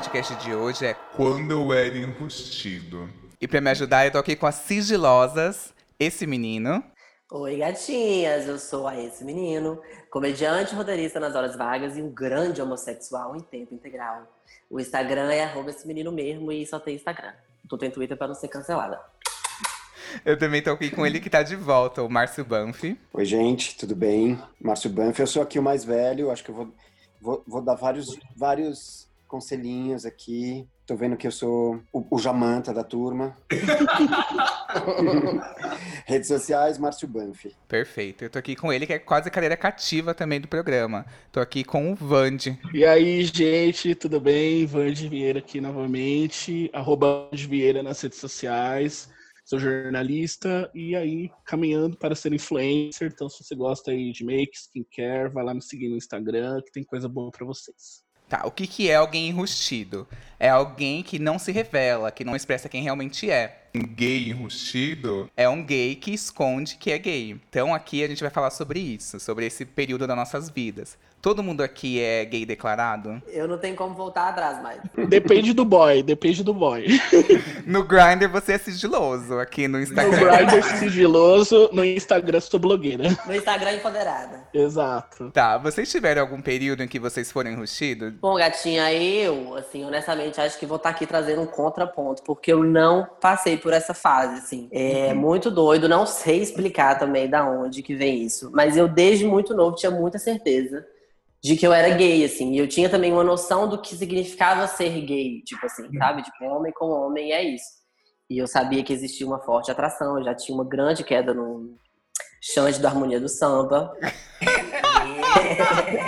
podcast de hoje é Quando eu era enrustido. E pra me ajudar, eu tô aqui com as sigilosas, esse menino. Oi, gatinhas! Eu sou a esse menino, comediante roteirista nas horas vagas e um grande homossexual em tempo integral. O Instagram é arroba esse menino mesmo e só tem Instagram. Tô tem Twitter pra não ser cancelada. Eu também tô aqui com ele que tá de volta, o Márcio Banff. Oi, gente, tudo bem? Márcio Banff, eu sou aqui o mais velho, acho que eu vou, vou, vou dar vários, vários conselhinhos aqui. Tô vendo que eu sou o, o Jamanta da turma. Redes sociais, Márcio Banff. Perfeito. Eu tô aqui com ele, que é quase cadeira cativa também do programa. Tô aqui com o Vande. E aí, gente, tudo bem? Vande Vieira aqui novamente. Arroba Vande Vieira nas redes sociais. Sou jornalista e aí caminhando para ser influencer. Então, se você gosta aí de make, skincare, vai lá me seguir no Instagram que tem coisa boa para vocês. Tá, o que, que é alguém enrustido? É alguém que não se revela, que não expressa quem realmente é. Um gay enrustido? É um gay que esconde que é gay. Então aqui a gente vai falar sobre isso, sobre esse período das nossas vidas. Todo mundo aqui é gay declarado? Eu não tenho como voltar atrás mais. Depende do boy, depende do boy. No Grindr você é sigiloso, aqui no No Instagram. Grindr sigiloso, no Instagram sou blogueira. No Instagram, empoderada. Exato. Tá, vocês tiveram algum período em que vocês foram enrustidos? Bom, gatinha, eu, assim, honestamente, acho que vou estar aqui trazendo um contraponto, porque eu não passei por essa fase, assim. É muito doido, não sei explicar também da onde que vem isso, mas eu desde muito novo tinha muita certeza de que eu era gay, assim, e eu tinha também uma noção do que significava ser gay, tipo assim, sabe? Tipo, homem com homem é isso. E eu sabia que existia uma forte atração, eu já tinha uma grande queda no Xande da Harmonia do Samba.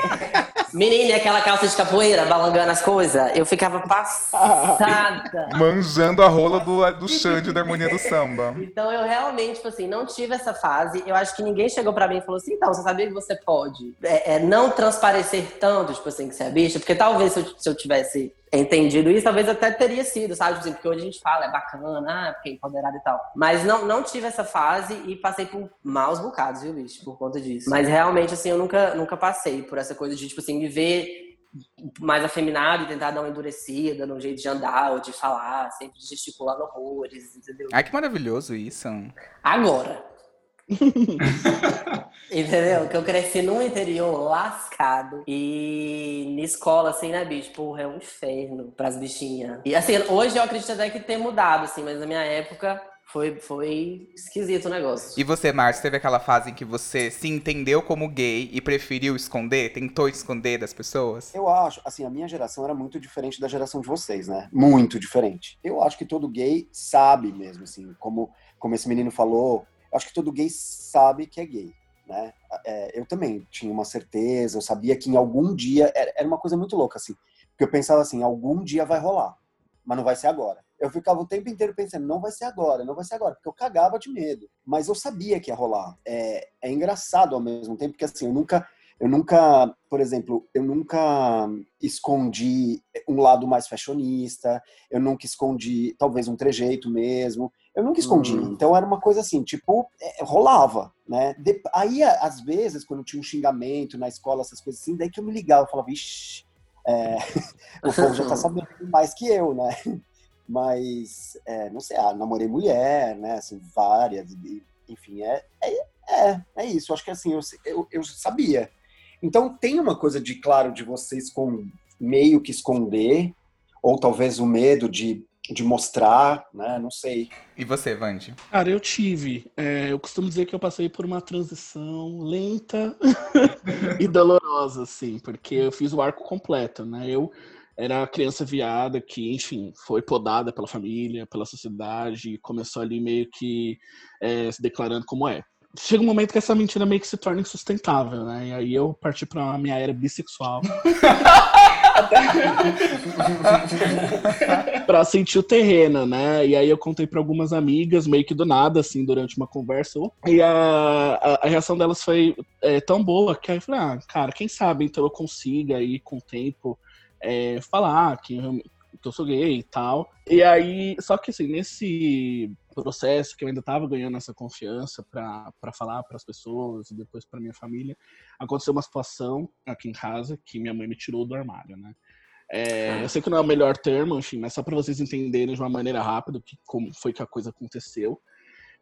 Menina, e aquela calça de capoeira, balangando as coisas, eu ficava passada. Manjando a rola do, do Xande da harmonia do samba. Então eu realmente, tipo assim, não tive essa fase. Eu acho que ninguém chegou pra mim e falou assim, então, você sabia que você pode é, é, não transparecer tanto, tipo assim, que você é bicha? Porque talvez se eu, se eu tivesse entendido isso, talvez até teria sido, sabe? Tipo assim, porque hoje a gente fala, é bacana, ah, porque é empoderado e tal. Mas não, não tive essa fase e passei por maus bocados, viu, bicho, por conta disso. Mas realmente, assim, eu nunca, nunca passei por essa coisa de, tipo assim, me ver mais afeminado e tentar dar uma endurecida no jeito de andar ou de falar, sempre gesticulando horrores, entendeu? Ai, que maravilhoso isso. Agora. Entendeu? Que eu cresci num interior lascado. E na escola, assim, né, bicho? Porra, é um inferno pras bichinhas. E assim, hoje eu acredito até que tem mudado, assim, mas na minha época foi, foi esquisito o negócio. E você, Márcio, teve aquela fase em que você se entendeu como gay e preferiu esconder? Tentou esconder das pessoas? Eu acho, assim, a minha geração era muito diferente da geração de vocês, né? Muito diferente. Eu acho que todo gay sabe mesmo, assim, como, como esse menino falou, acho que todo gay sabe que é gay, né? É, eu também tinha uma certeza, eu sabia que em algum dia, era, era uma coisa muito louca, assim, porque eu pensava assim, algum dia vai rolar, mas não vai ser agora. Eu ficava o tempo inteiro pensando, não vai ser agora, não vai ser agora, porque eu cagava de medo, mas eu sabia que ia rolar. É, é engraçado ao mesmo tempo, porque assim, eu nunca, eu nunca, por exemplo, eu nunca escondi um lado mais fashionista, eu nunca escondi talvez um trejeito mesmo, eu nunca escondi. Hum. Então era uma coisa assim, tipo, é, rolava, né? De- aí, às vezes, quando tinha um xingamento na escola, essas coisas assim, daí que eu me ligava, eu falava, ixi, é, o povo já tá sabendo mais que eu, né? Mas, é, não sei, ah, namorei mulher, né? Assim, várias, enfim, é, é, é, é isso. Acho que assim, eu, eu, eu sabia. Então tem uma coisa de, claro, de vocês com meio que esconder, ou talvez o medo de, de mostrar, né? Não sei. E você, Vande? Cara, eu tive. é, eu costumo dizer que eu passei por uma transição lenta e dolorosa, assim, porque eu fiz o arco completo, né? Eu era a criança viada que, enfim, foi podada pela família, pela sociedade, e começou ali meio que é, se declarando como é. Chega um momento que essa mentira meio que se torna insustentável, né? E aí eu parti pra minha era bissexual. pra sentir o terreno, né? E aí eu contei pra algumas amigas, meio que do nada, assim, durante uma conversa. E a, a, a reação delas foi é, tão boa que aí eu falei, ah, cara, quem sabe então eu consiga aí com o tempo é, falar que eu, que eu sou gay e tal. E aí, só que assim, nesse processo que eu ainda tava ganhando essa confiança pra falar pras pessoas e depois pra minha família, aconteceu uma situação aqui em casa que minha mãe me tirou do armário, né? É, eu sei que não é o melhor termo, enfim, mas só para vocês entenderem de uma maneira rápida que, como foi que a coisa aconteceu.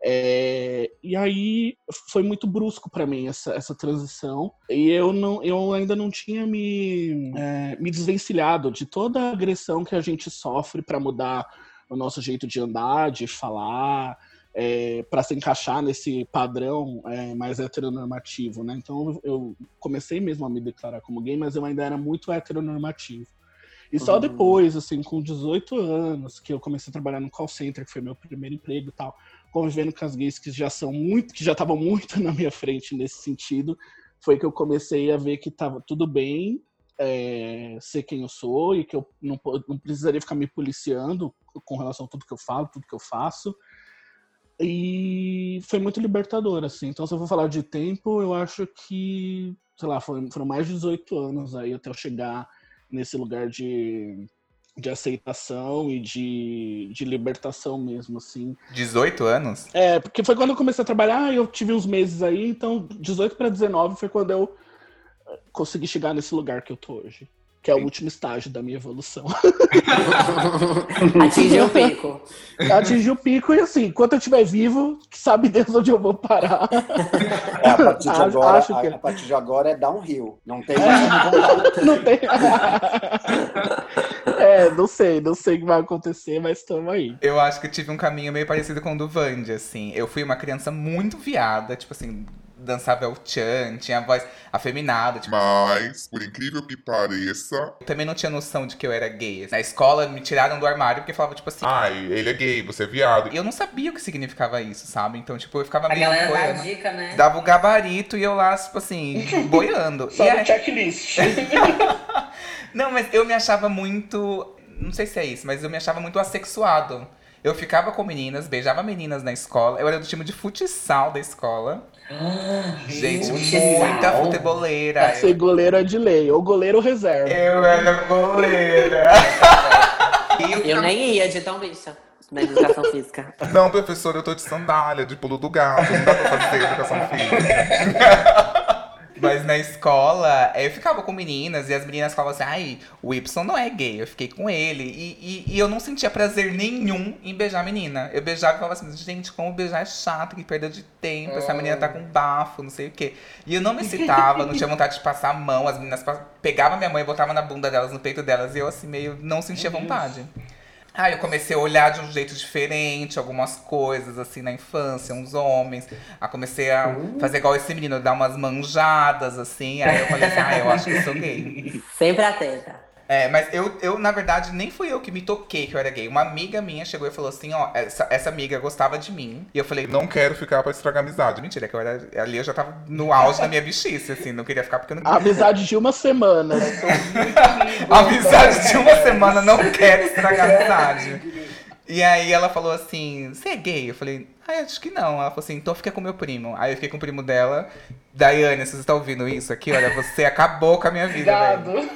É, e aí foi muito brusco para mim essa, essa transição e eu não eu ainda não tinha me, é, me desvencilhado de toda a agressão que a gente sofre para mudar o nosso jeito de andar, de falar, é, para se encaixar nesse padrão é, mais heteronormativo, né? Então eu comecei mesmo a me declarar como gay, mas eu ainda era muito heteronormativo. E só uhum. depois, assim, com 18 anos, que eu comecei a trabalhar no call center, que foi meu primeiro emprego e tal, convivendo com as gays que já são muito, que já estavam muito na minha frente nesse sentido, foi que eu comecei a ver que estava tudo bem é, ser quem eu sou e que eu não, não precisaria ficar me policiando com relação a tudo que eu falo, tudo que eu faço. E foi muito libertador, assim. Então, se eu for falar de tempo, eu acho que, sei lá, foram, foram mais de 18 anos aí até eu chegar nesse lugar de de aceitação e de, de libertação mesmo, assim. 18 anos? É, porque foi quando eu comecei a trabalhar, eu tive uns meses aí, então 18 para 19 foi quando eu eh, consegui chegar nesse lugar que eu tô hoje. Que é o último estágio da minha evolução. Atingiu o pico. Atingiu o pico e assim, enquanto eu estiver vivo, sabe Deus onde eu vou parar. É, a, partir de agora, acho que... a, partir de agora é downhill. Não tem mais Não tem. É, não sei, não sei o que vai acontecer, mas estamos aí. Eu acho que eu tive um caminho meio parecido com o do Vandy, assim. Eu fui uma criança muito viada, tipo assim, dançava o chan, tinha a voz afeminada. Tipo... Mas, por incrível que pareça. Eu também não tinha noção de que eu era gay. Na escola me tiraram do armário porque falava, tipo assim. Ai, ele é gay, você é viado. E eu não sabia o que significava isso, sabe? Então, tipo, eu ficava meio. A galera dá dica, né? Dava o gabarito e eu lá, tipo assim, boiando. Só e no aí... checklist. não, mas eu me achava muito. Não sei se é isso, mas eu me achava muito assexuado. Eu ficava com meninas, beijava meninas na escola. Eu era do time de futsal da escola. Gente, muita futeboleira. Pra ser goleiro é de lei, ou goleiro reserva. Eu era goleira. eu nem ia de tão bicha na educação física. Não, professor, eu tô de sandália, de pulo do gato. Não dá pra fazer educação física. Mas na escola, eu ficava com meninas e as meninas falavam assim: ai, o Y não é gay. Eu fiquei com ele. E, e, e, eu não sentia prazer nenhum em beijar a menina. Eu beijava e falava assim: gente, como beijar é chato, que perda de tempo. Essa menina tá com bafo, não sei o quê. E eu não me excitava, não tinha vontade de passar a mão. As meninas pegavam minha mãe e botavam na bunda delas, no peito delas. E eu, assim, meio não sentia vontade. Aí eu comecei a olhar de um jeito diferente algumas coisas, assim, na infância, uns homens. Aí comecei a uh. fazer igual esse menino, dar umas manjadas, assim. Aí eu falei assim, ah, eu acho que sou gay. Sempre atenta. É, mas eu, eu, na verdade, nem fui eu que me toquei que eu era gay. Uma amiga minha chegou e falou assim, ó, essa, essa amiga gostava de mim. E eu falei, não quero ficar pra estragar a amizade. Mentira, que eu era. Ali eu já tava no auge da minha bichice, assim, não queria ficar porque eu não. Amizade de uma semana. amizade de uma semana, não quero estragar a amizade. E aí ela falou assim, você é gay? Eu falei, ah, acho que não. Ela falou assim, então fica com meu primo. Aí eu fiquei com o primo dela. Daiane, se você tá ouvindo isso aqui, olha, você acabou com a minha vida, velho.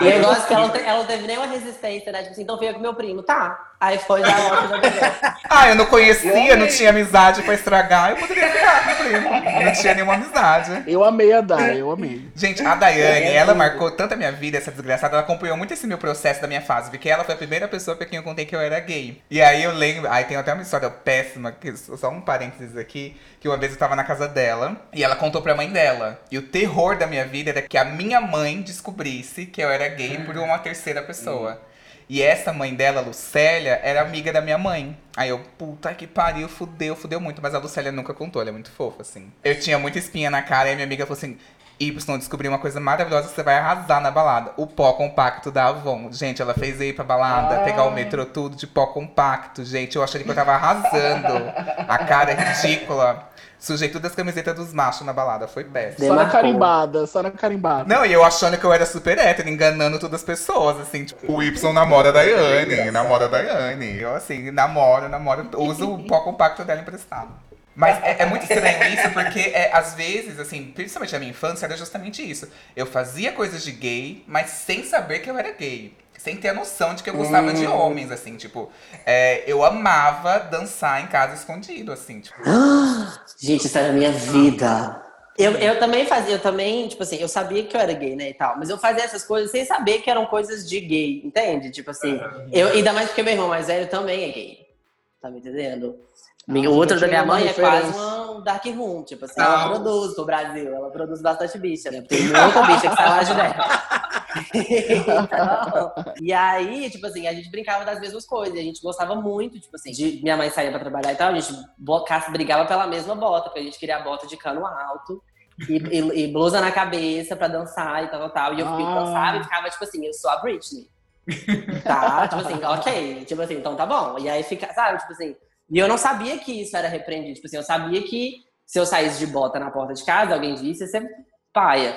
E eu gosto que ela, ela não teve nenhuma resistência, né? Tipo assim, então fica com meu primo, tá. Aí foi já logo já Ah, eu não conhecia, eu não tinha amizade pra estragar, eu poderia ficar com meu primo. Não tinha nenhuma amizade. Eu amei a Dai, eu amei. Gente, a Daiane, é, ela marcou tanto a minha vida, essa desgraçada, ela acompanhou muito esse meu processo da minha fase, porque ela foi a primeira pessoa pra quem eu contei que eu era gay. E aí eu lembro, aí tem até uma história péssima, que, só um parênteses aqui, que uma vez eu tava na casa dela e ela contou pra mãe dela. E o terror da minha vida era que a minha mãe descobrisse que eu era gay por uma terceira pessoa. E essa mãe dela, Lucélia, era amiga da minha mãe. Aí eu, puta que pariu, fudeu, fudeu muito. Mas a Lucélia nunca contou, ela é muito fofa, assim. Eu tinha muita espinha na cara e a minha amiga falou assim: Y, descobri uma coisa maravilhosa que você vai arrasar na balada. O pó compacto da Avon. Gente, ela fez ir pra balada, pegar o metrô tudo de pó compacto. Gente, eu achei que eu tava arrasando. A cara é ridícula. Sujei todas as camisetas dos machos na balada, foi péssimo. Só na carimbada, só na carimbada. Não, e eu achando que eu era super hétero, enganando todas as pessoas, assim, tipo. O Y namora da Yane, namora da Yane. Eu, assim, namoro, namoro, uso o pó compacto dela emprestado. Mas é, é, muito estranho isso, porque é, às vezes, assim, principalmente na minha infância, era justamente isso. Eu fazia coisas de gay, mas sem saber que eu era gay sem ter a noção de que eu gostava hum. de homens, assim, tipo, é, eu amava dançar em casa escondido, assim, tipo. Gente, isso era a minha vida. Eu, eu também fazia, eu também, tipo assim, eu sabia que eu era gay, né, e tal. Mas eu fazia essas coisas sem saber que eram coisas de gay, entende? Tipo assim, eu, ainda mais porque meu irmão mais velho também é gay. Tá me entendendo? o outro da minha mãe é quase um dark room, tipo assim, ela produz pro Brasil, ela produz bastante bicha, né? Tem muita bicha que sai lá de dentro. então, e aí, tipo assim, a gente brincava das mesmas coisas, a gente gostava muito, tipo assim, de minha mãe saía pra trabalhar e tal, a gente brigava pela mesma bota, porque a gente queria a bota de cano alto. E, e, e blusa na cabeça pra dançar e tal, tal, tal. E eu ah. dançava e ficava, tipo assim, eu sou a Britney. tá? Tipo assim, ok. Tipo assim, então tá bom. E aí fica, sabe, tipo assim, e eu não sabia que isso era repreendido. Tipo assim, eu sabia que se eu saísse de bota na porta de casa, alguém disse, você paia.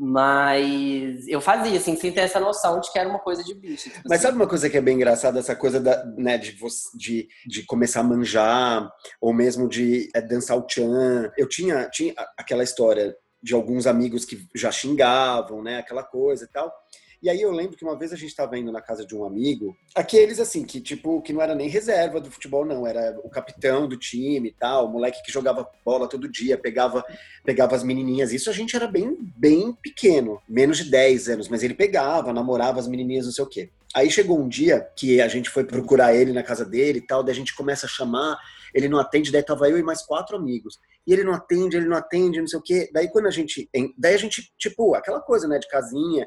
Mas eu fazia, assim, sem ter essa noção de que era uma coisa de bicho. Tipo Mas assim. sabe uma coisa que é bem engraçada? Essa coisa da, né, de, de, de começar a manjar, ou mesmo de é, dançar o tchan. Eu tinha, tinha aquela história de alguns amigos que já xingavam, né? Aquela coisa e tal. E aí eu lembro que uma vez a gente estava indo na casa de um amigo, aqueles assim, que tipo, que não era nem reserva do futebol, não, era o capitão do time e tal, o moleque que jogava bola todo dia, pegava, pegava as menininhas. Isso a gente era bem, bem pequeno, menos de 10 anos, mas ele pegava, namorava as menininhas, não sei o quê. Aí chegou um dia que a gente foi procurar ele na casa dele e tal, daí a gente começa a chamar, ele não atende, daí tava eu e mais quatro amigos. E ele não atende, ele não atende, não sei o quê. Daí quando a gente. Daí a gente, tipo, aquela coisa, né, de casinha,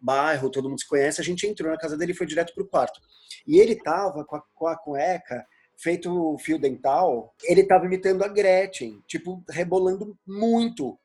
bairro, todo mundo se conhece, a gente entrou na casa dele e foi direto pro quarto. E ele tava com a, com a cueca feito fio dental, ele tava imitando a Gretchen, tipo, rebolando muito.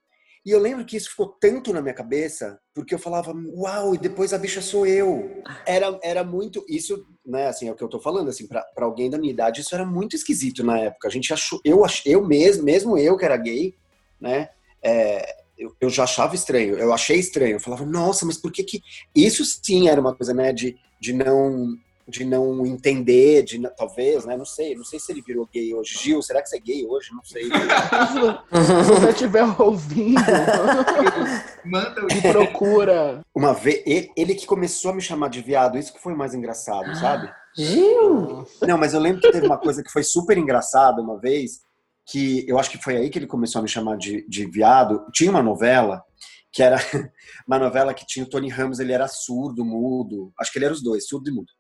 E eu lembro que isso ficou tanto na minha cabeça, porque eu falava, uau, e depois a bicha sou eu. Era, era muito, isso, né, assim, é o que eu tô falando, assim, pra, pra alguém da minha idade, isso era muito esquisito na época. A gente achou, eu, eu mesmo, mesmo eu que era gay, né, é, eu, eu, já achava estranho, eu achei estranho. Eu falava, nossa, mas por que que. Isso sim era uma coisa, né, de, de não de não entender, de talvez, né? Não sei, não sei se ele virou gay hoje. Gil, será que você é gay hoje? Não sei. se você estiver ouvindo, manda me procura. Uma vez, ele, ele, que começou a me chamar de viado, isso que foi mais engraçado, sabe? Gil! Não, mas eu lembro que teve uma coisa que foi super engraçada uma vez, que eu acho que foi aí que ele começou a me chamar de, de viado. Tinha uma novela que era uma novela que tinha o Tony Ramos, ele era surdo, mudo, acho que ele era os dois, surdo e mudo.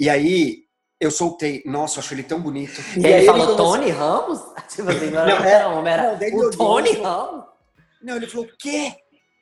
E aí eu soltei, nossa, eu acho ele tão bonito. E, e aí ele falou Tony Ramos? Tipo assim, não, não, era, não, era não, o Tony Ramos? Não, ele falou, o quê?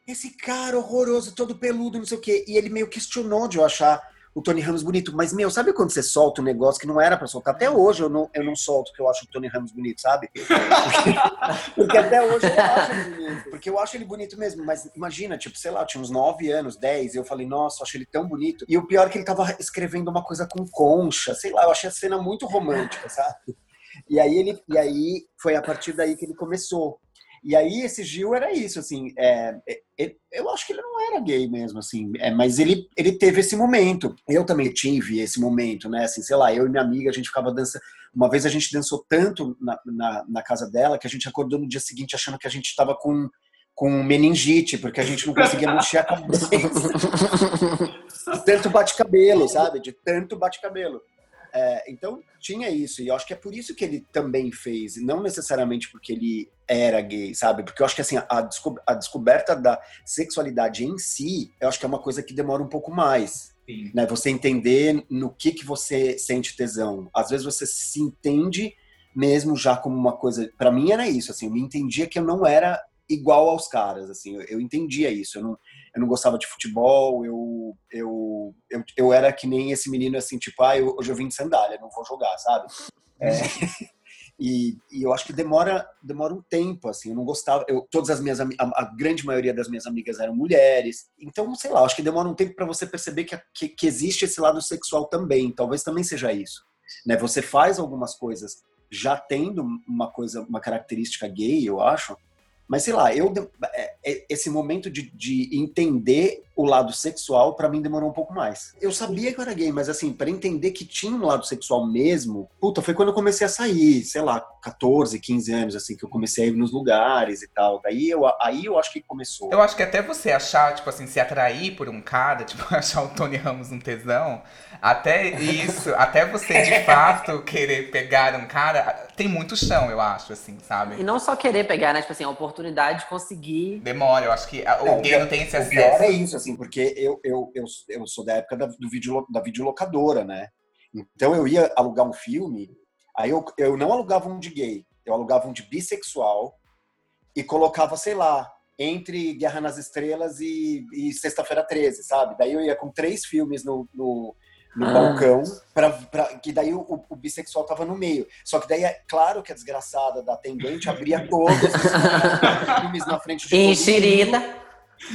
Esse cara horroroso, todo peludo, não sei o quê. E ele meio questionou de eu achar o Tony Ramos bonito. Mas, meu, sabe quando você solta um negócio que não era para soltar? Até hoje eu não, eu não solto que eu acho o Tony Ramos bonito, sabe? Porque, porque até hoje eu acho ele bonito. Porque eu acho ele bonito mesmo. Mas imagina, tipo, sei lá, tinha uns 9 anos, 10, e eu falei, nossa, eu acho ele tão bonito. E o pior é que ele tava escrevendo uma coisa com concha, sei lá, eu achei a cena muito romântica, sabe? E aí ele, e aí foi a partir daí que ele começou. E aí esse Gil era isso, assim, é, é, eu acho que ele não era gay mesmo, assim, é, mas ele, ele teve esse momento. Eu também tive esse momento, né, assim, sei lá, eu e minha amiga, a gente ficava dançando, uma vez a gente dançou tanto na, na, na casa dela que a gente acordou no dia seguinte achando que a gente estava com com meningite, porque a gente não conseguia mexer a cabeça. Tanto bate-cabelo, sabe? De tanto bate-cabelo. É, então tinha isso, e eu acho que é por isso que ele também fez, não necessariamente porque ele era gay, sabe? Porque eu acho que assim, a, desco a descoberta da sexualidade em si, eu acho que é uma coisa que demora um pouco mais. Né? Você entender no que, que você sente tesão. Às vezes você se entende mesmo já como uma coisa. para mim era isso, assim, eu me entendia que eu não era igual aos caras, assim, eu, eu entendia isso. Eu não, eu não gostava de futebol, eu, eu, eu, eu era que nem esse menino assim, tipo, ah, eu, hoje eu vim de sandália, não vou jogar, sabe? É, e, e, eu acho que demora, demora um tempo, assim, eu não gostava, eu, todas as minhas, a, a, grande maioria das minhas amigas eram mulheres, então, sei lá, acho que demora um tempo para você perceber que, que, que existe esse lado sexual também, talvez também seja isso, né? Você faz algumas coisas já tendo uma coisa, uma característica gay, eu acho, mas sei lá, eu é, é, esse momento de, de entender o lado sexual, para mim demorou um pouco mais. Eu sabia que eu era gay, mas assim, para entender que tinha um lado sexual mesmo, puta, foi quando eu comecei a sair, sei lá, 14, 15 anos, assim, que eu comecei a ir nos lugares e tal. Daí eu, aí eu acho que começou. Eu acho que até você achar, tipo assim, se atrair por um cara, tipo, achar o Tony Ramos um tesão, até isso, até você de fato querer pegar um cara, tem muito chão, eu acho, assim, sabe? E não só querer pegar, né? Tipo assim, a oportunidade de conseguir. Demora, eu acho que o É, gay não tem esse O pior acesso. é isso, assim, porque eu, eu, eu, eu sou da época da, do vídeo, da videolocadora, né? Então eu ia alugar um filme, aí eu, eu não alugava um de gay, eu alugava um de bissexual e colocava, sei lá, entre Guerra nas Estrelas e, e Sexta-feira 13, sabe? Daí eu ia com três filmes no, no, no Ah. balcão, pra, pra, que daí o, o bissexual tava no meio. Só que daí é claro que a desgraçada da atendente abria todos os filmes na frente de. Enxerida.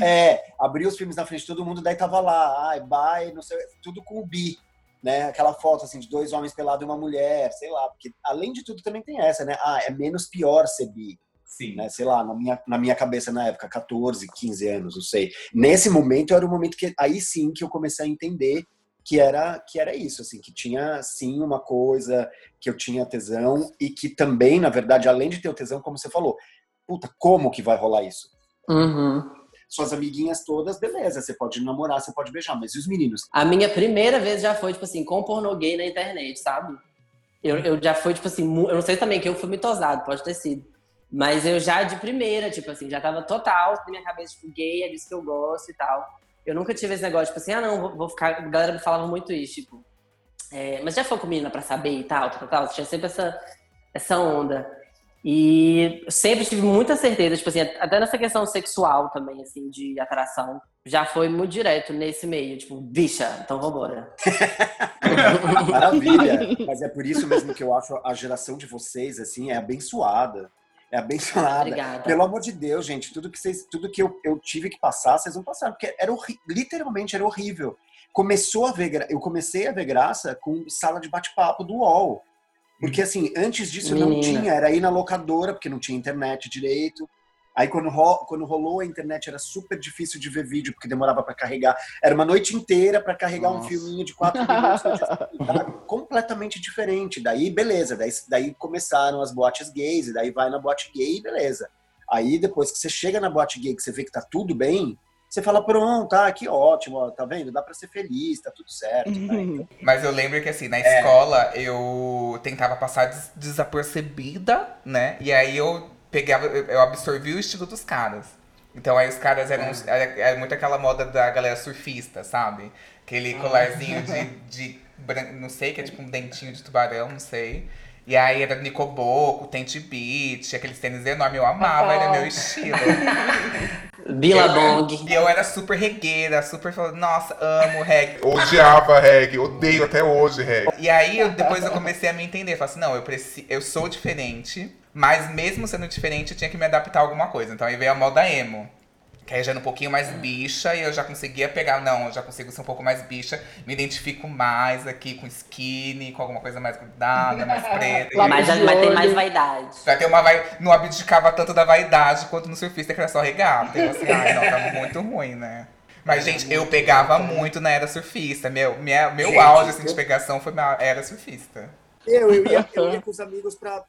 É, abriu os filmes na frente de todo mundo, daí tava lá, ai, bye, não sei, tudo com o bi, né? Aquela foto assim de dois homens pelados e uma mulher, sei lá, porque além de tudo também tem essa, né? Ah, é menos pior ser bi, Sim. né? Sei lá, na minha, na minha cabeça na época, 14, 15 anos, não sei. Nesse momento era o momento que aí sim que eu comecei a entender que era que era isso, assim, que tinha sim uma coisa que eu tinha tesão e que também, na verdade, além de ter o tesão, como você falou, puta, como que vai rolar isso? Uhum. Suas amiguinhas todas, beleza, você pode namorar, você pode beijar, mas e os meninos? A minha primeira vez já foi, tipo assim, com pornô gay na internet, sabe? Eu, eu já fui, tipo assim, eu não sei também que eu fui mitosado, pode ter sido. Mas eu já de primeira, tipo assim, já tava total na minha cabeça, tipo, gay, é disso que eu gosto e tal. Eu nunca tive esse negócio, tipo assim, ah, não, vou, vou ficar. A galera me falava muito isso, tipo, é, mas já foi com menina pra saber e tal, tal, tal. Tinha sempre essa, essa onda. E sempre tive muita certeza, tipo assim, até nessa questão sexual também, assim, de atração, já foi muito direto nesse meio, tipo, bicha, então vambora. Maravilha! Mas é por isso mesmo que eu acho a geração de vocês, assim, é abençoada. É abençoada. Obrigada. Pelo amor de Deus, gente, tudo que, vocês, tudo que eu, eu tive que passar, vocês vão passar, porque era literalmente era horrível. Começou a ver, eu comecei a ver graça com sala de bate-papo do UOL. Porque assim, antes disso não Menina. tinha, era ir na locadora, porque não tinha internet direito. Aí quando, ro- quando rolou a internet era super difícil de ver vídeo, porque demorava para carregar. Era uma noite inteira para carregar um Nossa. filminho de quatro minutos. sabe? completamente diferente. Daí, beleza. Daí, daí começaram as boates gays, e daí vai na boate gay, beleza. Aí depois que você chega na boate gay, que você vê que tá tudo bem, você fala, pronto, tá, que ótimo, ó, tá vendo? Dá pra ser feliz, tá tudo certo. tá? Então, Mas eu lembro que assim, na É. escola eu tentava passar des- desapercebida, né? E aí eu pegava, eu absorvi o estilo dos caras. Então aí os caras eram, era, era muito aquela moda da galera surfista, sabe? Aquele colarzinho de, de bran- não sei, que é tipo um dentinho de tubarão, não sei. E aí era Nicoboco, Tente Beach, aqueles tênis enormes, eu amava, era meu estilo. Billabong. E eu era super regueira, super falando, nossa, amo reggae. Odiava reggae, odeio até hoje reggae. E aí, eu- depois eu comecei a me entender. Falei assim, não, eu, preci eu sou diferente, mas mesmo sendo diferente, eu tinha que me adaptar a alguma coisa. Então aí veio a moda emo. Que aí já era um pouquinho mais bicha e eu já conseguia pegar, não, eu já consigo ser um pouco mais bicha. Me identifico mais aqui com skinny, com alguma coisa mais grudada, mais preta. E Mas, de mas tem mais vaidade. já tem uma vai... Não abdicava tanto da vaidade quanto no surfista, que era só regata. Eu assim, ai, não, tá muito ruim, né? Mas, gente, eu pegava muito na era surfista. Meu, minha, meu Gente, auge assim, de pegação foi na era surfista. Eu, eu, ia, eu ia com os amigos pra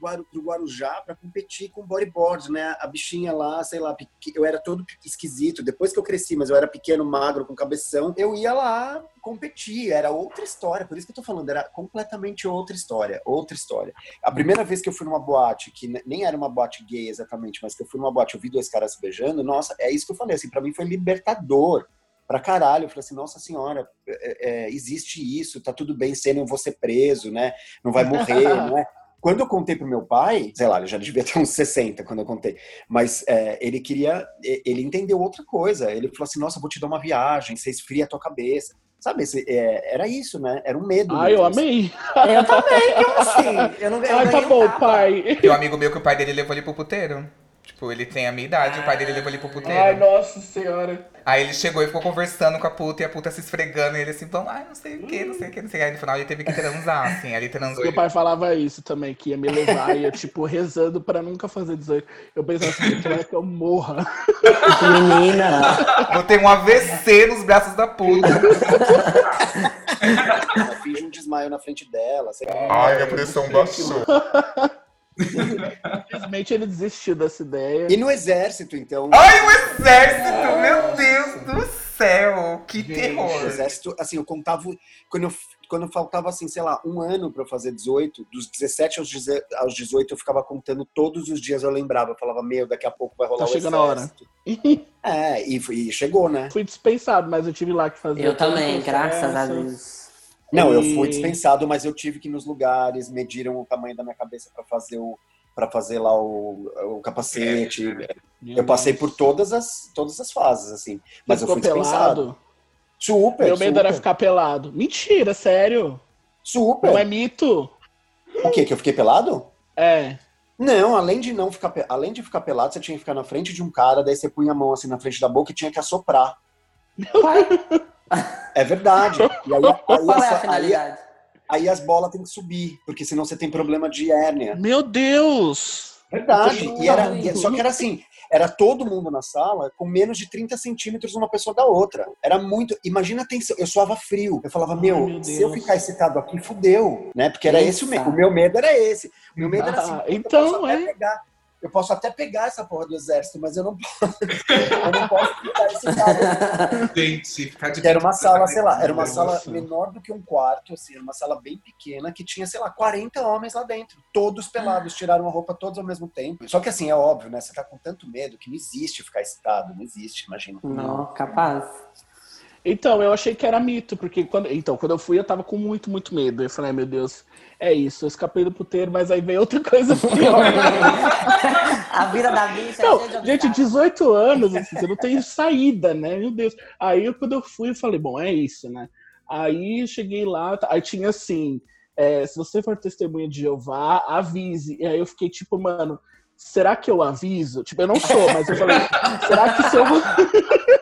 Guaru, Guarujá pra competir com bodyboard, né? A bichinha lá, sei lá, eu era todo esquisito. Depois que eu cresci, mas eu era pequeno, magro, com cabeção, eu ia lá competir. Era outra história. Por isso que eu tô falando, era completamente outra história. Outra história. A primeira vez que eu fui numa boate, que ne- nem era uma boate gay exatamente, mas que eu fui numa boate, eu vi dois caras se beijando, nossa, é isso que eu falei, assim, pra mim foi libertador pra caralho. Eu falei assim, nossa senhora, é, é, existe isso, tá tudo bem ser, não vou ser preso, né? Não vai morrer, não é? Quando eu contei pro meu pai, sei lá, ele já devia ter uns 60 quando eu contei, mas é, ele queria, ele entendeu outra coisa. Ele falou assim: Nossa, vou te dar uma viagem, você esfria a tua cabeça. Sabe, esse- é, era isso, né? Era um medo. Ai, eu amei. Eu também, como assim? Eu não eu Ai, tá ganhei um bom, tapa. pai. Tem um amigo meu que o pai dele levou ele pro puteiro. Tipo, ele tem a minha idade, o pai dele levou ele pro puteiro. Ai, nossa senhora. Aí ele chegou e ficou conversando com a puta e a puta se esfregando. E ele assim, vamos, ai, não sei o que, não sei o que, não sei o que. Aí no final ele teve que transar, assim. Aí ele transou. Meu pai falava isso também, que ia me levar, ia, tipo, rezando pra nunca fazer 18. Eu pensava assim, que é que eu morra. Menina. Vou ter um AVC nos braços da puta. Ela finge um desmaio na frente dela. sei lá. Ai, a pressão baixou. Infelizmente ele desistiu dessa ideia. E no exército, então. Ai, o exército! Meu Deus do céu! Que Gente, terror! No exército, assim, eu contava. Quando, eu, quando faltava, assim, sei lá, um ano pra eu fazer 18, dos 17 aos, aos 18, eu ficava contando todos os dias, eu lembrava. Eu falava, meu, daqui a pouco vai rolar Tá o chegando a hora. exército. É, e, foi- e chegou, né? Fui dispensado, mas eu tive lá que fazer. Eu o também, graças a. Deus. Não, eu E- fui dispensado, mas eu tive que ir nos lugares, mediram o tamanho da minha cabeça pra fazer o para fazer lá o, o capacete. Meu Eu passei por todas as todas as fases assim, mas Você eu fui dispensado. pelado? Super, Meu medo super, era ficar pelado. Mentira, sério. super. Não é mito? O quê? Que eu fiquei pelado? É. Não, além de não ficar, além de ficar pelado, você tinha que ficar na frente de um cara, daí você punha a mão assim na frente da boca e tinha que assoprar. É verdade. E aí, aí, Qual é a essa- aí, finalidade? aí as bolas têm que subir, porque senão você tem problema de hérnia. Meu Deus! Verdade. E era, Ai. e- só que era assim, era todo mundo na sala com menos de 30 centímetros uma pessoa da outra. Era muito. Imagina a tensão. Eu suava frio. Eu falava, meu, meu se eu ficar excitado aqui, fudeu. Né? Porque era esse o medo. O meu medo era esse. O meu medo era assim, Ah, puta, eu então, é. pegar. Eu posso até pegar essa porra do exército, mas eu não posso. eu não posso ficar excitado. Gente, ficar de era uma sala, sei lá, era uma sala menor do que um quarto, assim, era uma sala bem pequena que tinha, sei lá, 40 homens lá dentro. Todos pelados, tiraram a roupa todos ao mesmo tempo. Só que assim, é óbvio, né? Você tá com tanto medo que não existe ficar excitado, não existe, imagina. Não, capaz. Então, eu achei que era mito, porque quando, então, quando eu fui, eu tava com muito, muito medo. Eu falei, ai, meu Deus, é isso, eu escapei do puteiro, mas aí veio outra coisa pior. A vida da bicha é Não, de gente, obstáculos. 18 anos, assim, você não tem saída, né? Meu Deus. Aí, quando eu fui, eu falei, bom, é isso, né? Aí, eu cheguei lá, aí tinha assim, é, se você for testemunha de Jeová, avise. E aí, eu fiquei tipo, mano, será que eu aviso? Tipo, eu não sou, mas eu falei, será que se eu...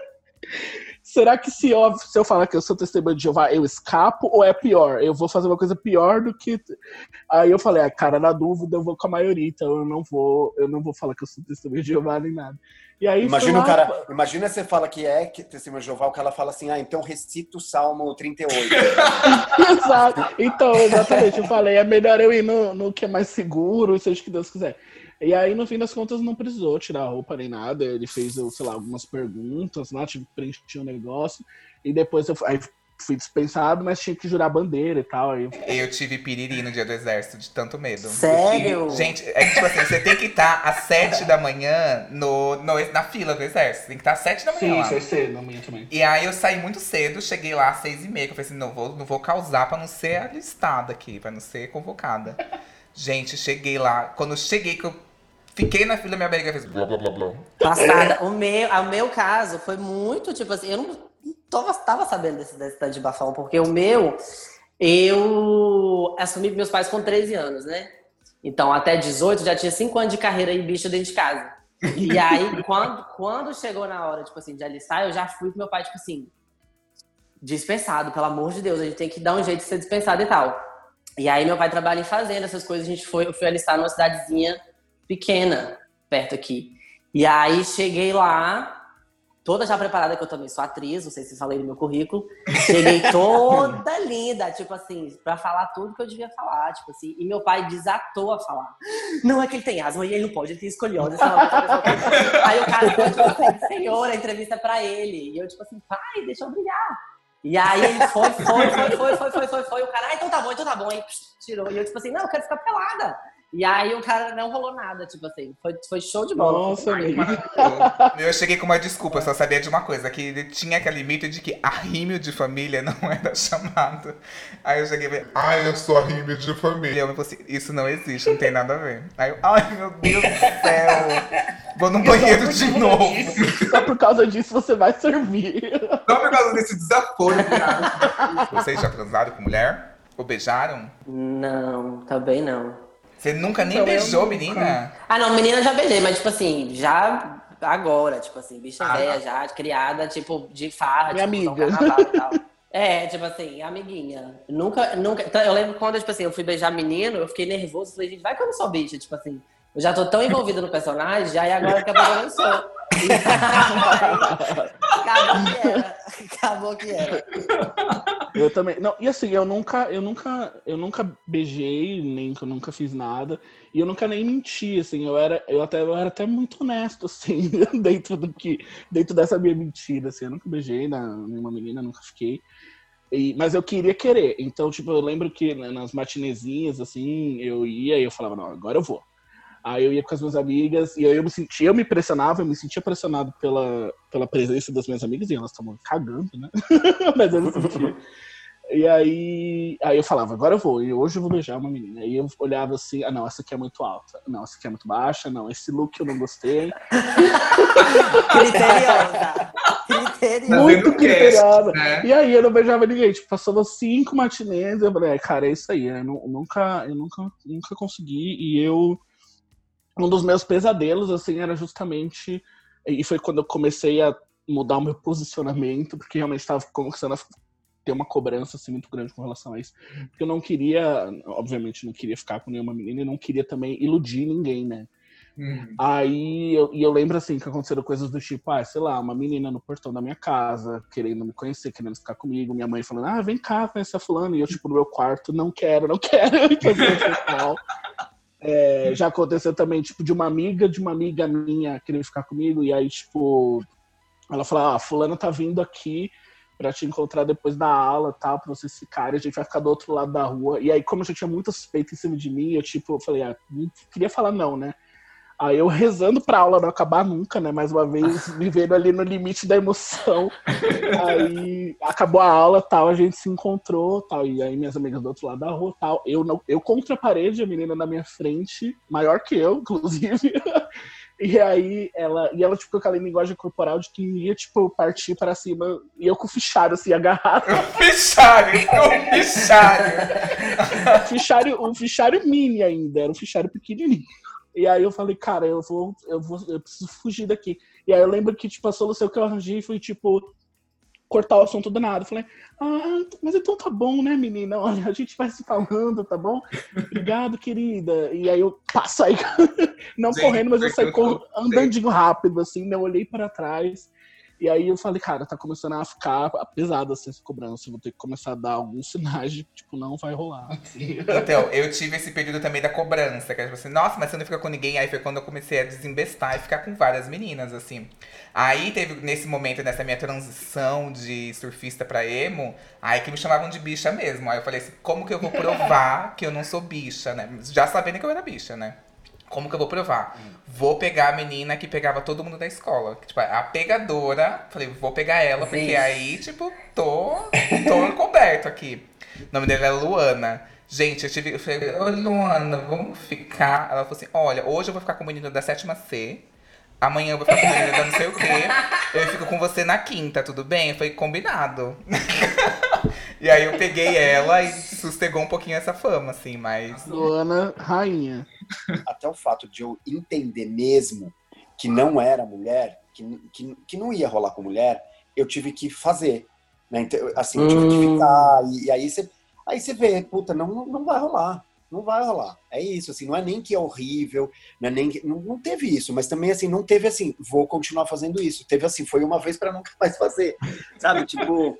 Será que se eu, se eu falar que eu sou testemunha de Jeová, eu escapo ou é pior? Eu vou fazer uma coisa pior do que. Aí eu falei, ah, cara, na dúvida eu vou com a maioria, então eu não vou, eu não vou falar que eu sou testemunha de Jeová nem nada. E aí Imagina fui o lá, cara, imagina você fala que é que testemunha de Jeová, o cara fala assim, ah, então recita o Salmo 38. Exato. Então, exatamente, eu falei, é melhor eu ir no, no que é mais seguro, seja o que Deus quiser. E aí, no fim das contas, não precisou tirar a roupa nem nada. Ele fez, eu, sei lá, algumas perguntas lá, tive que preencher o negócio. E depois eu aí fui dispensado, mas tinha que jurar bandeira e tal. Aí, Eu tive piriri no dia do exército, de tanto medo. Sério? Gente, é que tipo assim, você tem que estar às 7 da manhã no, no- na fila do exército. Tem que estar às 7 da manhã lá. cedo, na minha também. E aí eu saí muito cedo, cheguei lá às seis e meia, que eu falei assim, não vou, não vou causar pra não ser alistada aqui, pra não ser convocada. Gente, cheguei lá, quando eu cheguei, que eu fiquei na fila, minha barriga fez blá blá blá blá. Passada. O meu, o meu caso foi muito, tipo assim, eu não tava, tava sabendo desse, tanto de bafão, porque o meu, eu assumi meus pais com 13 anos, né? Então, até 18, já tinha 5 anos de carreira e bicha dentro de casa. E aí, quando, quando chegou na hora, tipo assim, de alistar, eu já fui com meu pai, tipo assim, dispensado, pelo amor de Deus, a gente tem que dar um jeito de ser dispensado e tal. E aí, meu pai trabalha em fazenda, essas coisas, a gente foi, eu fui alistar numa cidadezinha pequena, perto aqui. E aí, cheguei lá, toda já preparada, que eu também sou atriz, não sei se falei no meu currículo. Cheguei toda linda, tipo assim, pra falar tudo que eu devia falar, tipo assim. E meu pai desatou a falar. Não é que ele tem asma e ele não pode, ele tem escoliose. Aí o cara falou, tipo assim, senhor, a entrevista é pra ele. E eu, tipo assim, pai, deixa eu brilhar. E aí ele foi, foi, foi, foi, foi, foi, foi, foi. O cara, ah, então tá bom, então tá bom. Aí tirou. E eu, tipo assim, não, eu quero ficar pelada. E aí o cara não rolou nada, tipo assim. Foi, foi show de bola. Nossa, amigo. Eu cheguei com uma desculpa, eu só sabia de uma coisa, que tinha aquele mito de que arrímio de família não era chamado. Aí eu cheguei e falei, Ai, eu sou a rime de família. eu falei assim, isso não existe, não tem nada a ver. Aí eu, ai meu Deus do céu, vou no banheiro de novo. Só por causa disso você vai servir. Só por causa desse desaforo, cara. Vocês já transaram com mulher? Ou beijaram? Não, também não. Você nunca nem então, beijou, menina? Ah, não, menina já beijei, mas tipo assim, já agora, tipo assim, bicha ah, velha já, criada, tipo, de farra, Minha tipo, amiga. e tal. É, tipo assim, amiguinha. Nunca, nunca. Então, eu lembro quando, tipo assim, eu fui beijar menino, eu fiquei nervoso, falei, gente, vai que eu não sou bicha, tipo assim. Eu já tô tão envolvida no personagem, já e agora que a eu não sou. acabou que era. Acabou que era. Eu também. Não, e assim, eu nunca, eu nunca, eu nunca beijei, nem que eu nunca fiz nada. E eu nunca nem menti, assim, eu era, eu até, eu era até muito honesto, assim, dentro do que, dentro dessa minha mentira, assim, eu nunca beijei na, nenhuma menina, nunca fiquei. E, mas eu queria querer. Então, tipo, eu lembro que né, nas matinezinhas, assim, eu ia e eu falava, não, agora eu vou. Aí eu ia com as minhas amigas e aí eu me sentia, eu me pressionava, eu me sentia pressionado pela, pela presença das minhas amigas e elas estavam cagando, né? Mas eu me sentia. E aí, aí eu falava, agora eu vou, e hoje eu vou beijar uma menina. Aí eu olhava assim, ah não, essa aqui é muito alta, não, essa aqui é muito baixa, não, esse look eu não gostei. Criteriosa. Criteriosa. Muito criteriosa. Né? E aí eu não beijava ninguém, tipo, passou cinco matinês, eu falei, cara, é isso aí, eu nunca, eu nunca, nunca consegui, e eu um dos meus pesadelos, assim, era justamente. E foi quando eu comecei a mudar o meu posicionamento, porque realmente estava começando a ter uma cobrança assim, muito grande com relação a isso. Porque eu não queria, obviamente, não queria ficar com nenhuma menina e não queria também iludir ninguém, né? Uhum. Aí eu, e eu lembro assim que aconteceram coisas do tipo, ah, sei lá, uma menina no portão da minha casa, querendo me conhecer, querendo ficar comigo, minha mãe falando, ah, vem cá, conhece a fulano, e eu, tipo, no meu quarto, não quero, não quero, então. É, já aconteceu também, tipo, de uma amiga de uma amiga minha querer ficar comigo, e aí, tipo, ela falou, ah, fulano tá vindo aqui para te encontrar depois da aula, tal, pra vocês ficarem, a gente vai ficar do outro lado da rua. E aí, como eu já tinha muita suspeita em cima de mim, eu, tipo, eu falei, ah, não queria falar não, né? Aí eu rezando pra aula não acabar nunca, né? Mais uma vez, vivendo ali no limite da emoção. Aí acabou a aula, tal, a gente se encontrou, tal. E aí minhas amigas do outro lado da rua, tal. Eu, não, eu contra a parede, a menina na minha frente, maior que eu, inclusive. E aí ela, e ela tipo, com aquela linguagem corporal de que ia, tipo, partir para cima, e eu com o fichário, assim, agarrado. O fichário, o fichário. o fichário, um fichário mini ainda, era um fichário pequenininho. E aí eu falei, cara, eu vou, eu vou, eu preciso fugir daqui. E aí eu lembro que, tipo, a solução que eu arranjei foi, tipo, cortar o assunto do nada. Eu falei, ah, mas então tá bom, né, menina? Olha, a gente vai se falando, tá bom? Obrigado, querida. E aí eu passo aí, não Sim, correndo, mas eu saí andandinho rápido, assim, né? Eu olhei para trás. E aí eu falei, cara, tá começando a ficar pesado assim, essa cobrança. Vou ter que começar a dar alguns sinais de, tipo, não vai rolar. Então, eu tive esse período também da cobrança, que era tipo assim, nossa, mas você não fica com ninguém. Aí foi quando eu comecei a desembestar e ficar com várias meninas, assim. Aí teve, nesse momento, nessa minha transição de surfista pra emo, aí que me chamavam de bicha mesmo. Aí eu falei assim, como que eu vou provar que eu não sou bicha, né? Já sabendo que eu era bicha, né? Como que eu vou provar? Hum. Vou pegar a menina que pegava todo mundo da escola. Tipo, a pegadora. Falei, vou pegar ela, Sim. porque aí, tipo, tô, tô encoberto aqui. O nome dela é Luana. Gente, eu tive. Eu falei, ô Luana, vamos ficar. Ela falou assim: olha, hoje eu vou ficar com o menino da sétima C. Amanhã eu vou ficar com o menino da não sei o quê. Eu fico com você na quinta, tudo bem? Foi combinado. e aí eu peguei ela e sustegou um pouquinho essa fama, assim, mas. Luana, rainha. Até o fato de eu entender mesmo que não era mulher, que, que, que não ia rolar com mulher, eu tive que fazer. Né? Então, assim, eu tive que hum. ficar. E, e, aí você aí você vê, puta, não, não vai rolar. Não vai rolar. É isso, assim, não é nem que é horrível, não é nem que, não, não teve isso, mas também assim, não teve assim, vou continuar fazendo isso. Teve assim, foi uma vez para nunca mais fazer. Sabe, tipo.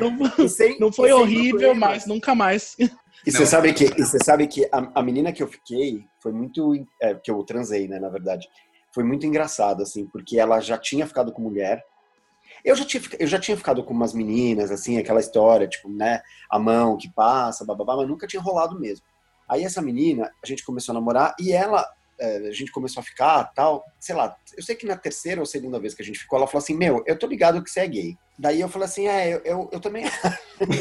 não, sem, não foi horrível, mas nunca mais. E você sabe que, você sabe que a, a, menina que eu fiquei foi muito. É, que eu transei, né, na verdade. Foi muito engraçado, assim, porque ela já tinha ficado com mulher. Eu já, tinha, eu já tinha ficado com umas meninas, assim, aquela história, tipo, né, a mão que passa, bababá, mas nunca tinha rolado mesmo. Aí essa menina, a gente começou a namorar e ela é, a gente começou a ficar tal, sei lá, eu sei que na terceira ou segunda vez que a gente ficou, ela falou assim, meu, eu tô ligado que você é gay. Daí eu falei assim, é, eu, eu, eu também também...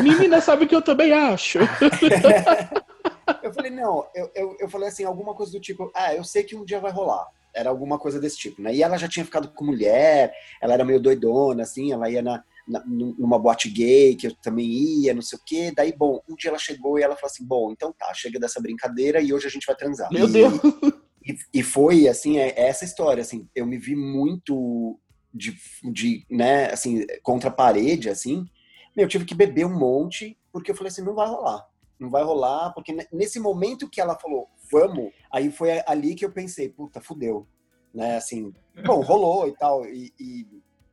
Menina sabe que eu também acho. eu falei, não, eu, eu, eu falei assim, alguma coisa do tipo, ah, eu sei que um dia vai rolar. Era alguma coisa desse tipo, né? E ela já tinha ficado com mulher, ela era meio doidona, assim, ela ia na, na, numa boate gay, que eu também ia, não sei o quê. Daí, bom, um dia ela chegou e ela falou assim: bom, então tá, chega dessa brincadeira e hoje a gente vai transar. Meu e, Deus! E, e foi, assim, é, é essa história, assim, eu me vi muito de, de, né, assim, contra a parede, assim. Meu, eu tive que beber um monte, porque eu falei assim, não vai rolar. Não vai rolar, porque nesse momento que ela falou, vamos, aí foi ali que eu pensei, puta, fudeu. Né, assim, bom, rolou e tal, e, e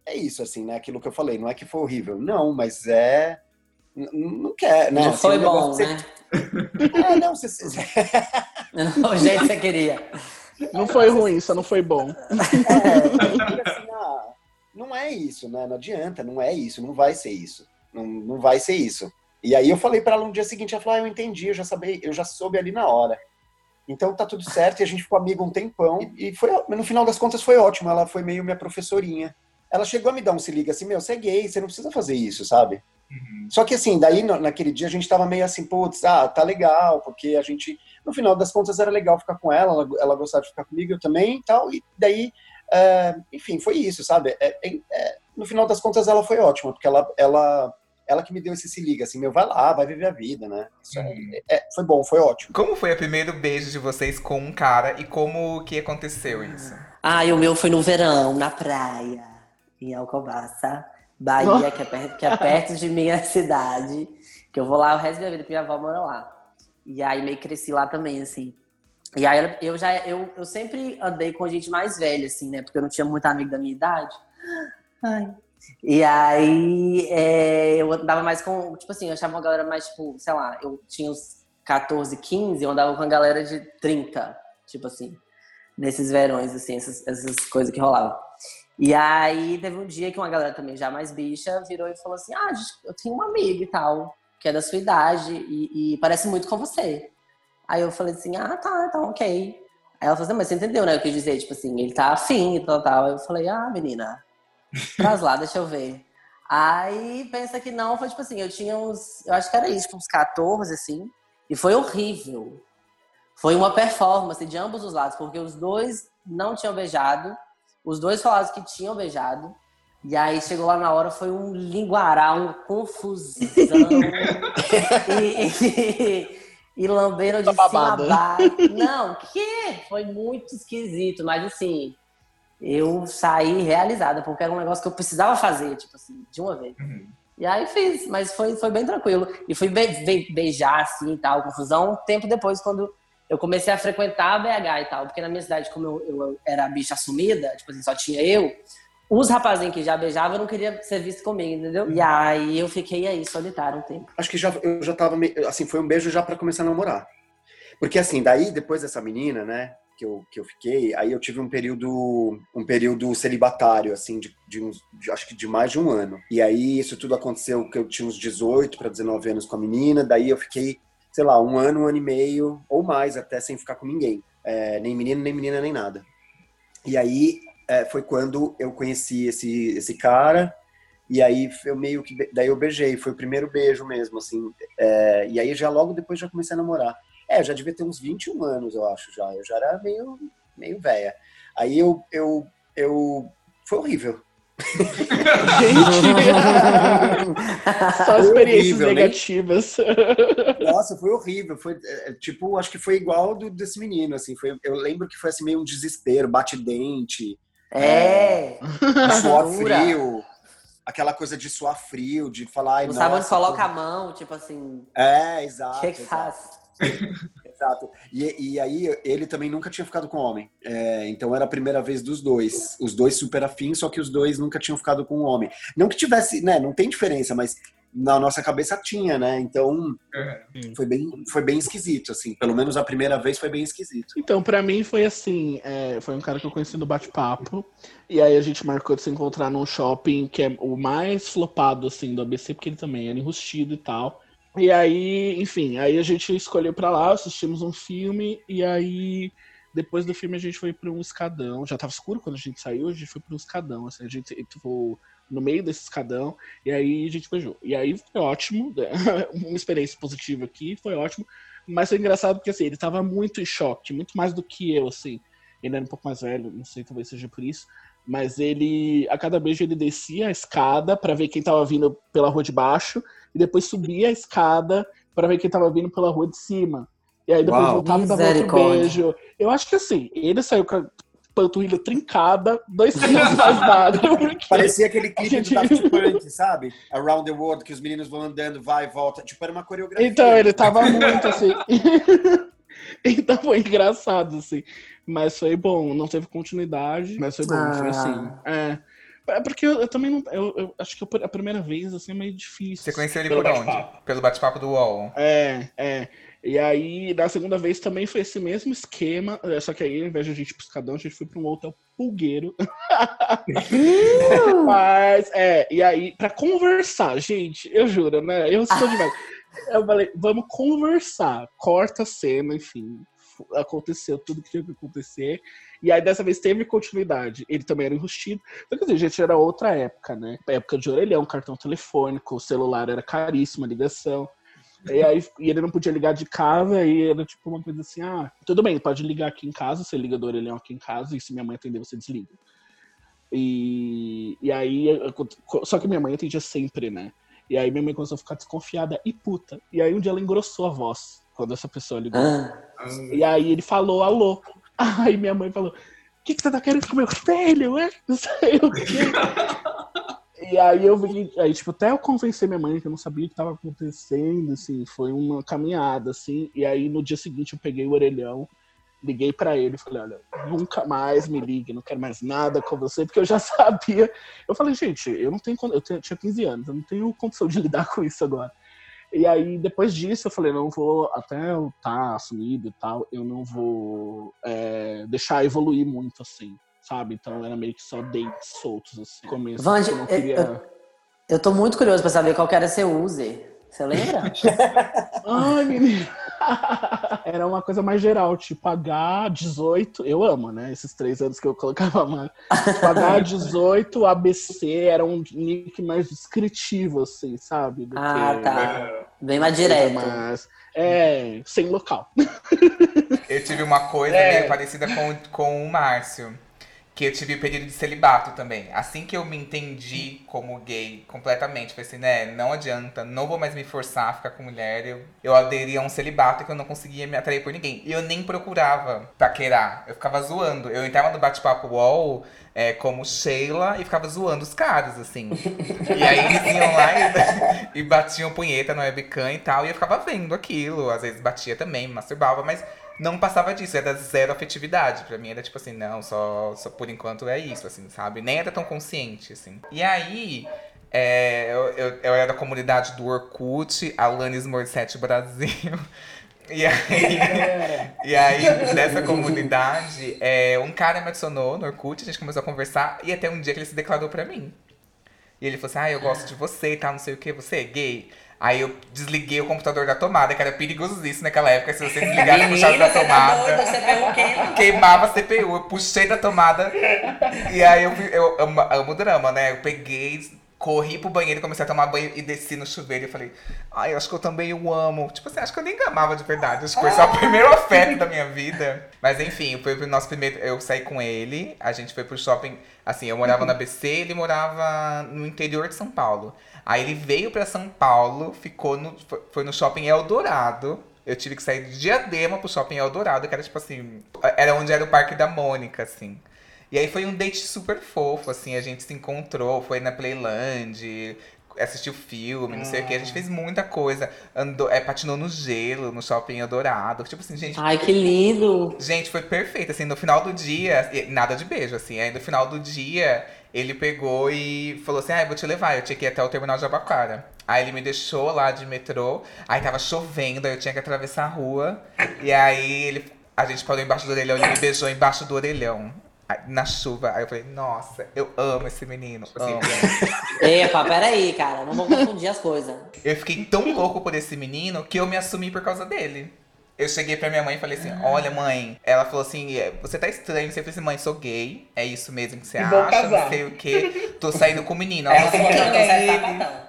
é isso, assim, né, aquilo que eu falei, não é que foi horrível, não, mas é, não quer, né? Não assim, foi um bom, você... né? É, não, você... o jeito que você queria. Não foi ruim, só não foi bom. É, assim, ah, não é isso, né? Não adianta, não é isso, não vai ser isso. Não, não vai ser isso. E aí eu falei para ela no dia seguinte, ela falou, ah, eu entendi, eu já sabia, eu já soube ali na hora. Então tá tudo certo e a gente ficou amigo um tempão. E foi, no final das contas foi ótimo, ela foi meio minha professorinha. Ela chegou a me dar um se liga assim, meu, você é gay, você não precisa fazer isso, sabe? Uhum. Só que assim, daí naquele dia a gente tava meio assim, putz, ah, tá legal, porque a gente, no final das contas era legal ficar com ela, ela, ela gostava de ficar comigo, eu também e tal, e daí, é, enfim, foi isso, sabe? É, é, é, no final das contas ela foi ótima, porque ela, ela, ela que me deu esse se liga, assim, meu, vai lá, vai viver a vida, né? Isso é, é, foi bom, foi ótimo. Como foi o primeiro beijo de vocês com um cara e como que aconteceu isso? Ah, o meu foi no verão, na praia, em Alcobaça. Bahia, que é, perto, que é perto de minha cidade. Que eu vou lá o resto da minha vida, porque minha avó mora lá. E aí meio cresci lá também, assim. E aí eu já eu, eu sempre andei com gente mais velha, assim, né? Porque eu não tinha muito amigo da minha idade. Ai. E aí é, eu andava mais com, tipo assim, eu achava uma galera mais, tipo, sei lá, eu tinha uns 14, 15, eu andava com a galera de 30, tipo assim, nesses verões, assim, essas, essas coisas que rolavam. E aí teve um dia que uma galera também já mais bicha virou e falou assim: Ah, eu tenho um amigo e tal, que é da sua idade e, e parece muito com você. Aí eu falei assim: Ah, tá, então ok. Aí ela falou assim: Mas você entendeu, né? Eu quis dizer, tipo assim, ele tá afim e tal, tal. Eu falei: Ah, menina, traz lá, deixa eu ver. Aí pensa que não, foi tipo assim: eu tinha uns, eu acho que era isso, uns 14, assim, e foi horrível. Foi uma performance de ambos os lados, porque os dois não tinham beijado os dois falaram que tinham beijado. E aí chegou lá na hora, foi um linguará, uma confusão. e, e, e lamberam de tá cima a baixo. Não, que? Foi muito esquisito, mas assim, eu saí realizada, porque era um negócio que eu precisava fazer, tipo assim, de uma vez. Uhum. E aí fiz, mas foi, foi bem tranquilo. E fui be be beijar, assim, e tal, confusão, um tempo depois, quando eu comecei a frequentar a BH e tal, porque na minha cidade, como eu, eu era bicha assumida, tipo assim, só tinha eu, os rapazinhos que já beijavam não queriam ser visto comigo, entendeu? E aí eu fiquei aí, solitário um tempo. Acho que já, eu já tava, assim, foi um beijo já para começar a namorar. Porque assim, daí, depois dessa menina, né, que eu, que eu fiquei, aí eu tive um período, um período celibatário, assim, de, de uns, de, acho que de mais de um ano. E aí isso tudo aconteceu que eu tinha uns 18 para 19 anos com a menina, daí eu fiquei sei lá, um ano, um ano e meio, ou mais até, sem ficar com ninguém. É, nem menino, nem menina, nem nada. E aí é, foi quando eu conheci esse, esse cara, e aí eu meio que. Daí eu beijei, foi o primeiro beijo mesmo, assim. É, e aí já logo depois já comecei a namorar. É, já devia ter uns 21 anos, eu acho, já. Eu já era meio, meio velha. Aí eu, eu, eu. Foi horrível. Gente! Só experiências horrível, negativas. Nem... Nossa, foi horrível. Foi, é, tipo, acho que foi igual do, desse menino, assim. Foi, eu lembro que foi assim, meio um desespero, bate-dente. É. é suar frio. Aquela coisa de suar frio, de falar. Não sabe onde coloca a mão, tipo assim. É, exato. O que, que faz? Exato. E, e aí ele também nunca tinha ficado com homem. É, então era a primeira vez dos dois. Os dois super afins, só que os dois nunca tinham ficado com um homem. Não que tivesse, né? Não tem diferença, mas na nossa cabeça tinha, né? Então uhum. foi bem, foi bem esquisito, assim. Pelo menos a primeira vez foi bem esquisito. Então, para mim foi assim, é, foi um cara que eu conheci no bate-papo. E aí a gente marcou de se encontrar num shopping que é o mais flopado, assim, do ABC, porque ele também era enrustido e tal. E aí, enfim, aí a gente escolheu para lá, assistimos um filme e aí depois do filme a gente foi para um escadão. Já tava escuro quando a gente saiu, a gente foi para um escadão, assim, a gente ficou no meio desse escadão e aí a gente beijou. E aí foi ótimo, né? uma experiência positiva aqui, foi ótimo, mas foi engraçado porque assim, ele tava muito em choque, muito mais do que eu, assim. Ele era um pouco mais velho, não sei, talvez seja por isso. Mas ele, a cada beijo, ele descia a escada para ver quem tava vindo pela rua de baixo, e depois subia a escada para ver quem tava vindo pela rua de cima. E aí depois Uau. voltava e dava outro beijo. Eu acho que assim, ele saiu com a panturrilha trincada, dois quilos porque Parecia aquele clipe gente- do Daft Punk, sabe? Around the World, que os meninos vão andando, vai e volta. Tipo, era uma coreografia. Então, ele tava muito assim. então foi engraçado, assim. Mas foi bom, não teve continuidade, mas foi bom, foi Ah. assim. É. É Porque eu, eu também não. Eu, eu acho que a primeira vez, assim, é meio difícil. Você conheceu ele por onde? Pelo bate-papo do UOL. É, é. E aí, da segunda vez também foi esse mesmo esquema, é, só que aí, ao invés de a gente ir pro Escadão, a gente foi pra um hotel pulgueiro. Mas, é, e aí, pra conversar, gente, eu juro, né? Eu sou demais. Eu falei, vamos conversar. Corta a cena, enfim. Aconteceu tudo que tinha que acontecer. E aí, dessa vez, teve continuidade. Ele também era enrustido. Então, quer dizer, gente, era outra época, né? Época de orelhão, cartão telefônico, o celular era caríssimo, a ligação. E aí e ele não podia ligar de casa, e era tipo uma coisa assim, ah, tudo bem, pode ligar aqui em casa, você liga do orelhão aqui em casa, e se minha mãe atender, você desliga. E, e aí, só que minha mãe atendia sempre, né? E aí minha mãe começou a ficar desconfiada e puta. E aí um dia ela engrossou a voz, quando essa pessoa ligou. Ah, E aí ele falou, alô. Aí minha mãe falou, o que, que você tá querendo com meu filho? É? Não sei o quê. E aí eu vim, aí, tipo, até eu convencer minha mãe que eu não sabia o que tava acontecendo, assim, foi uma caminhada, assim. E aí no dia seguinte eu peguei o orelhão, liguei pra ele e falei, olha, nunca mais me ligue, não quero mais nada com você, porque eu já sabia. Eu falei, gente, eu não tenho, eu tinha 15 anos, eu não tenho condição de lidar com isso agora. E aí, depois disso, eu falei, não vou, até eu estar assumido e tal, eu não vou é, deixar evoluir muito, assim, sabe? Então era meio que só dates soltos, assim, começo. Vande, eu não é- queria... eu tô muito curioso pra saber qual que era seu user. Você lembra? Ai, menino. Era uma coisa mais geral, tipo H18, eu amo, né? Esses três anos que eu colocava mais. Tipo, H18, ABC, era um nick mais descritivo, assim, sabe? Do Ah, que tá. Bem mais direto. mais- É, sem local. Eu tive uma coisa É. meio parecida com, com o Márcio. Que eu tive período de celibato também. Assim que eu me entendi como gay completamente, falei assim, né, não adianta, não vou mais me forçar a ficar com mulher. Eu, eu aderi a um celibato que eu não conseguia me atrair por ninguém. E eu nem procurava paquerar. Eu ficava zoando. Eu entrava no bate-papo UOL é, como Sheila e ficava zoando os caras, assim. E aí eles iam lá e, e batiam punheta no webcam e tal. E eu ficava vendo aquilo. Às vezes batia também, me masturbava, mas não passava disso, era zero afetividade. Pra mim era tipo assim, não, só, só por enquanto é isso, assim, sabe? Nem era tão consciente, assim. E aí, é, eu, eu, eu era da comunidade do Orkut, Alanis Morissette Brasil. E aí, e aí, nessa comunidade, é, um cara me adicionou no Orkut, a gente começou a conversar, e até um dia que ele se declarou pra mim. E ele falou assim, ah, eu gosto de você e tal, não sei o que, você é gay? Aí eu desliguei o computador da tomada, que era perigosíssimo naquela época, se você desligasse a puxada da tomada, queimava a CPU, eu puxei da tomada, e aí eu, eu amo, amo drama, né? Eu peguei, corri pro banheiro, comecei a tomar banho e desci no chuveiro e falei, ai, eu acho que eu também o amo. Tipo assim, acho que eu nem amava de verdade, acho que foi só o primeiro afeto da minha vida. Mas enfim, foi o nosso primeiro, eu saí com ele, a gente foi pro shopping, assim, eu morava na BC, ele morava no interior de São Paulo. Aí ele veio pra São Paulo, ficou no, foi- no shopping Eldorado. Eu tive que sair de Diadema pro shopping Eldorado, que era tipo assim, era onde era o Parque da Mônica, assim. E aí foi um date super fofo, assim, a gente se encontrou, foi na Playland, assistiu filme, não sei o que, a gente fez muita coisa. Andou, é, patinou no gelo, no shopping Eldorado. Tipo assim, gente, Ai, que lindo. Gente, foi perfeito. Assim, no final do dia, nada de beijo, assim. Aí no final do dia, ele pegou e falou assim: Ah, eu vou te levar. Eu tinha que ir até o terminal de Abacara. Aí ele me deixou lá de metrô. Aí tava chovendo, aí eu tinha que atravessar a rua. E aí ele, a gente parou embaixo do orelhão, ele me beijou embaixo do orelhão. Na chuva. Aí eu falei, nossa, eu amo esse menino. Assim, Epa, peraí, cara. Não vou confundir as coisas. Eu fiquei tão louco por esse menino que eu me assumi por causa dele. Eu cheguei pra minha mãe e falei assim: Olha, mãe. Ela falou assim: "É, Você tá estranho. Você falou assim: Mãe, sou gay. É isso mesmo que você vou acha? casar. Não sei o quê. Tô saindo com o menino. Ela falou assim: Quem é é ele?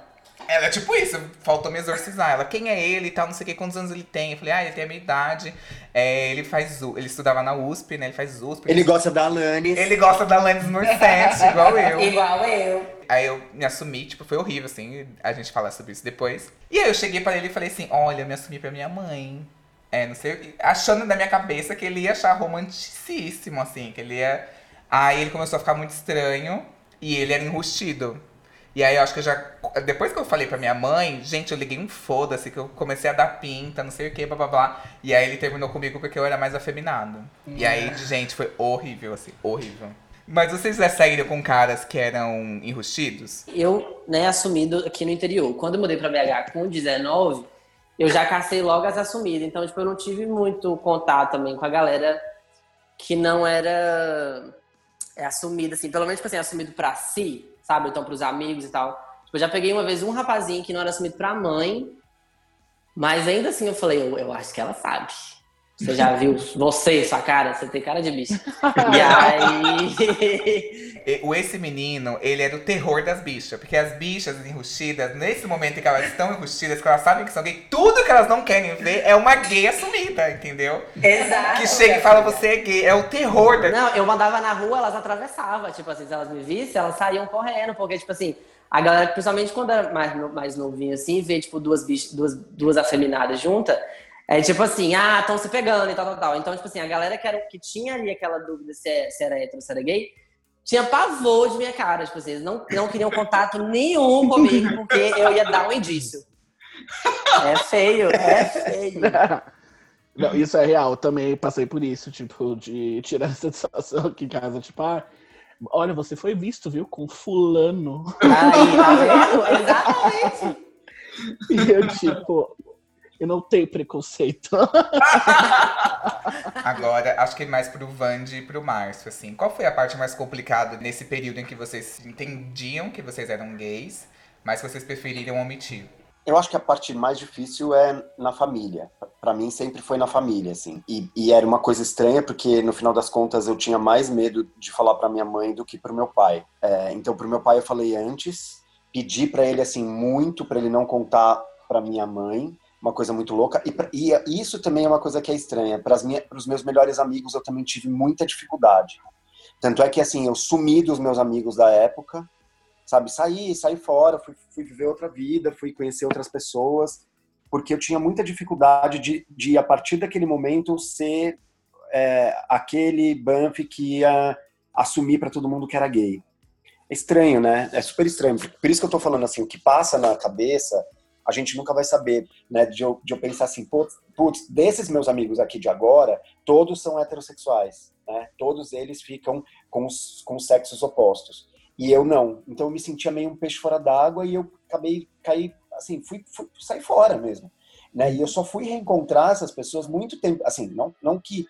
Ela é tipo isso, faltou me exorcizar. Ela, quem é ele e tal, não sei o que, quantos anos ele tem. Eu falei, ah, ele tem a minha idade. É, ele faz ele estudava na USP, né? Ele faz USP. Ele gosta da Alanis. Ele gosta da Alanis Morissette, igual eu. Igual eu. Aí eu me assumi, tipo, foi horrível, assim, a gente falar sobre isso depois. E aí eu cheguei pra ele e falei assim, olha, eu me assumi pra minha mãe. É, não sei, achando na minha cabeça que ele ia achar romanticíssimo, assim, que ele ia... Aí ele começou a ficar muito estranho e ele era enrustido. E aí eu acho que eu já. Depois que eu falei pra minha mãe, gente, eu liguei um foda-se, que eu comecei a dar pinta, não sei o que, blá blá blá. E aí ele terminou comigo porque eu era mais afeminado. Hum. E aí, gente, foi horrível, assim, horrível. Mas vocês já saíram com caras que eram enrustidos? Eu, né, assumido aqui no interior. Quando eu mudei pra BH com 19, eu já cacei logo as assumidas. Então, tipo, eu não tive muito contato também com a galera que não era é, assumida, assim. Pelo menos, tipo assim, assumido pra si sabe? Então, pros amigos e tal. Tipo, eu já peguei uma vez um rapazinho que não era assumido pra mãe, mas ainda assim eu falei, eu, eu acho que ela sabe. Você já viu você, sua cara? Você tem cara de bicho. e aí. O esse menino, ele é do terror das bichas. Porque as bichas enrustidas, nesse momento em que elas estão enrustidas, que elas sabem que são gay, tudo que elas não querem ver é uma gay assumida, entendeu? Exato. Que chega e fala, você é gay. É o terror da. Não, eu mandava na rua, elas atravessavam. Tipo assim, se elas me vissem, elas saíam correndo. Porque, tipo assim, a galera, principalmente quando era mais, mais novinho assim, vê, tipo, duas, bichas, duas, duas afeminadas juntas. É tipo assim, ah, estão se pegando e tal, tal, tal. Então, tipo assim, a galera que, era, que tinha ali aquela dúvida se, é, se era hétero ou se era gay, tinha pavor de minha cara. Tipo assim, eles não, não queriam contato nenhum comigo, porque eu ia dar um indício. É feio, é feio. Não, isso é real, também passei por isso, tipo, de tirar essa satisfação aqui em casa, tipo, ah, olha, você foi visto, viu, com fulano. Aí, tá vendo? Exatamente. E eu, tipo, eu não tenho preconceito. Agora, acho que mais pro Vande e pro Márcio, assim. Qual foi a parte mais complicada nesse período em que vocês entendiam que vocês eram gays, mas que vocês preferiram omitir? Eu acho que a parte mais difícil é na família. Para mim sempre foi na família, assim. E, e, era uma coisa estranha porque no final das contas eu tinha mais medo de falar para minha mãe do que para o meu pai. É, então pro meu pai eu falei antes, pedi para ele assim muito para ele não contar para minha mãe uma coisa muito louca. E, e isso também é uma coisa que é estranha. Para os meus melhores amigos, eu também tive muita dificuldade. Tanto é que, assim, eu sumi dos meus amigos da época, sabe? Saí, saí fora, fui, fui viver outra vida, fui conhecer outras pessoas, porque eu tinha muita dificuldade de, de a partir daquele momento, ser é, aquele Banff que ia assumir para todo mundo que era gay. É estranho, né? É super estranho. Por isso que eu tô falando assim, o que passa na cabeça a gente nunca vai saber, né? De eu, de eu pensar assim, putz, putz, desses meus amigos aqui de agora, todos são heterossexuais, né? Todos eles ficam com os, com os sexos opostos. E eu não. Então eu me sentia meio um peixe fora d'água e eu acabei, caí, assim, fui, fui sair fora mesmo. Né? E eu só fui reencontrar essas pessoas muito tempo, assim, não, não que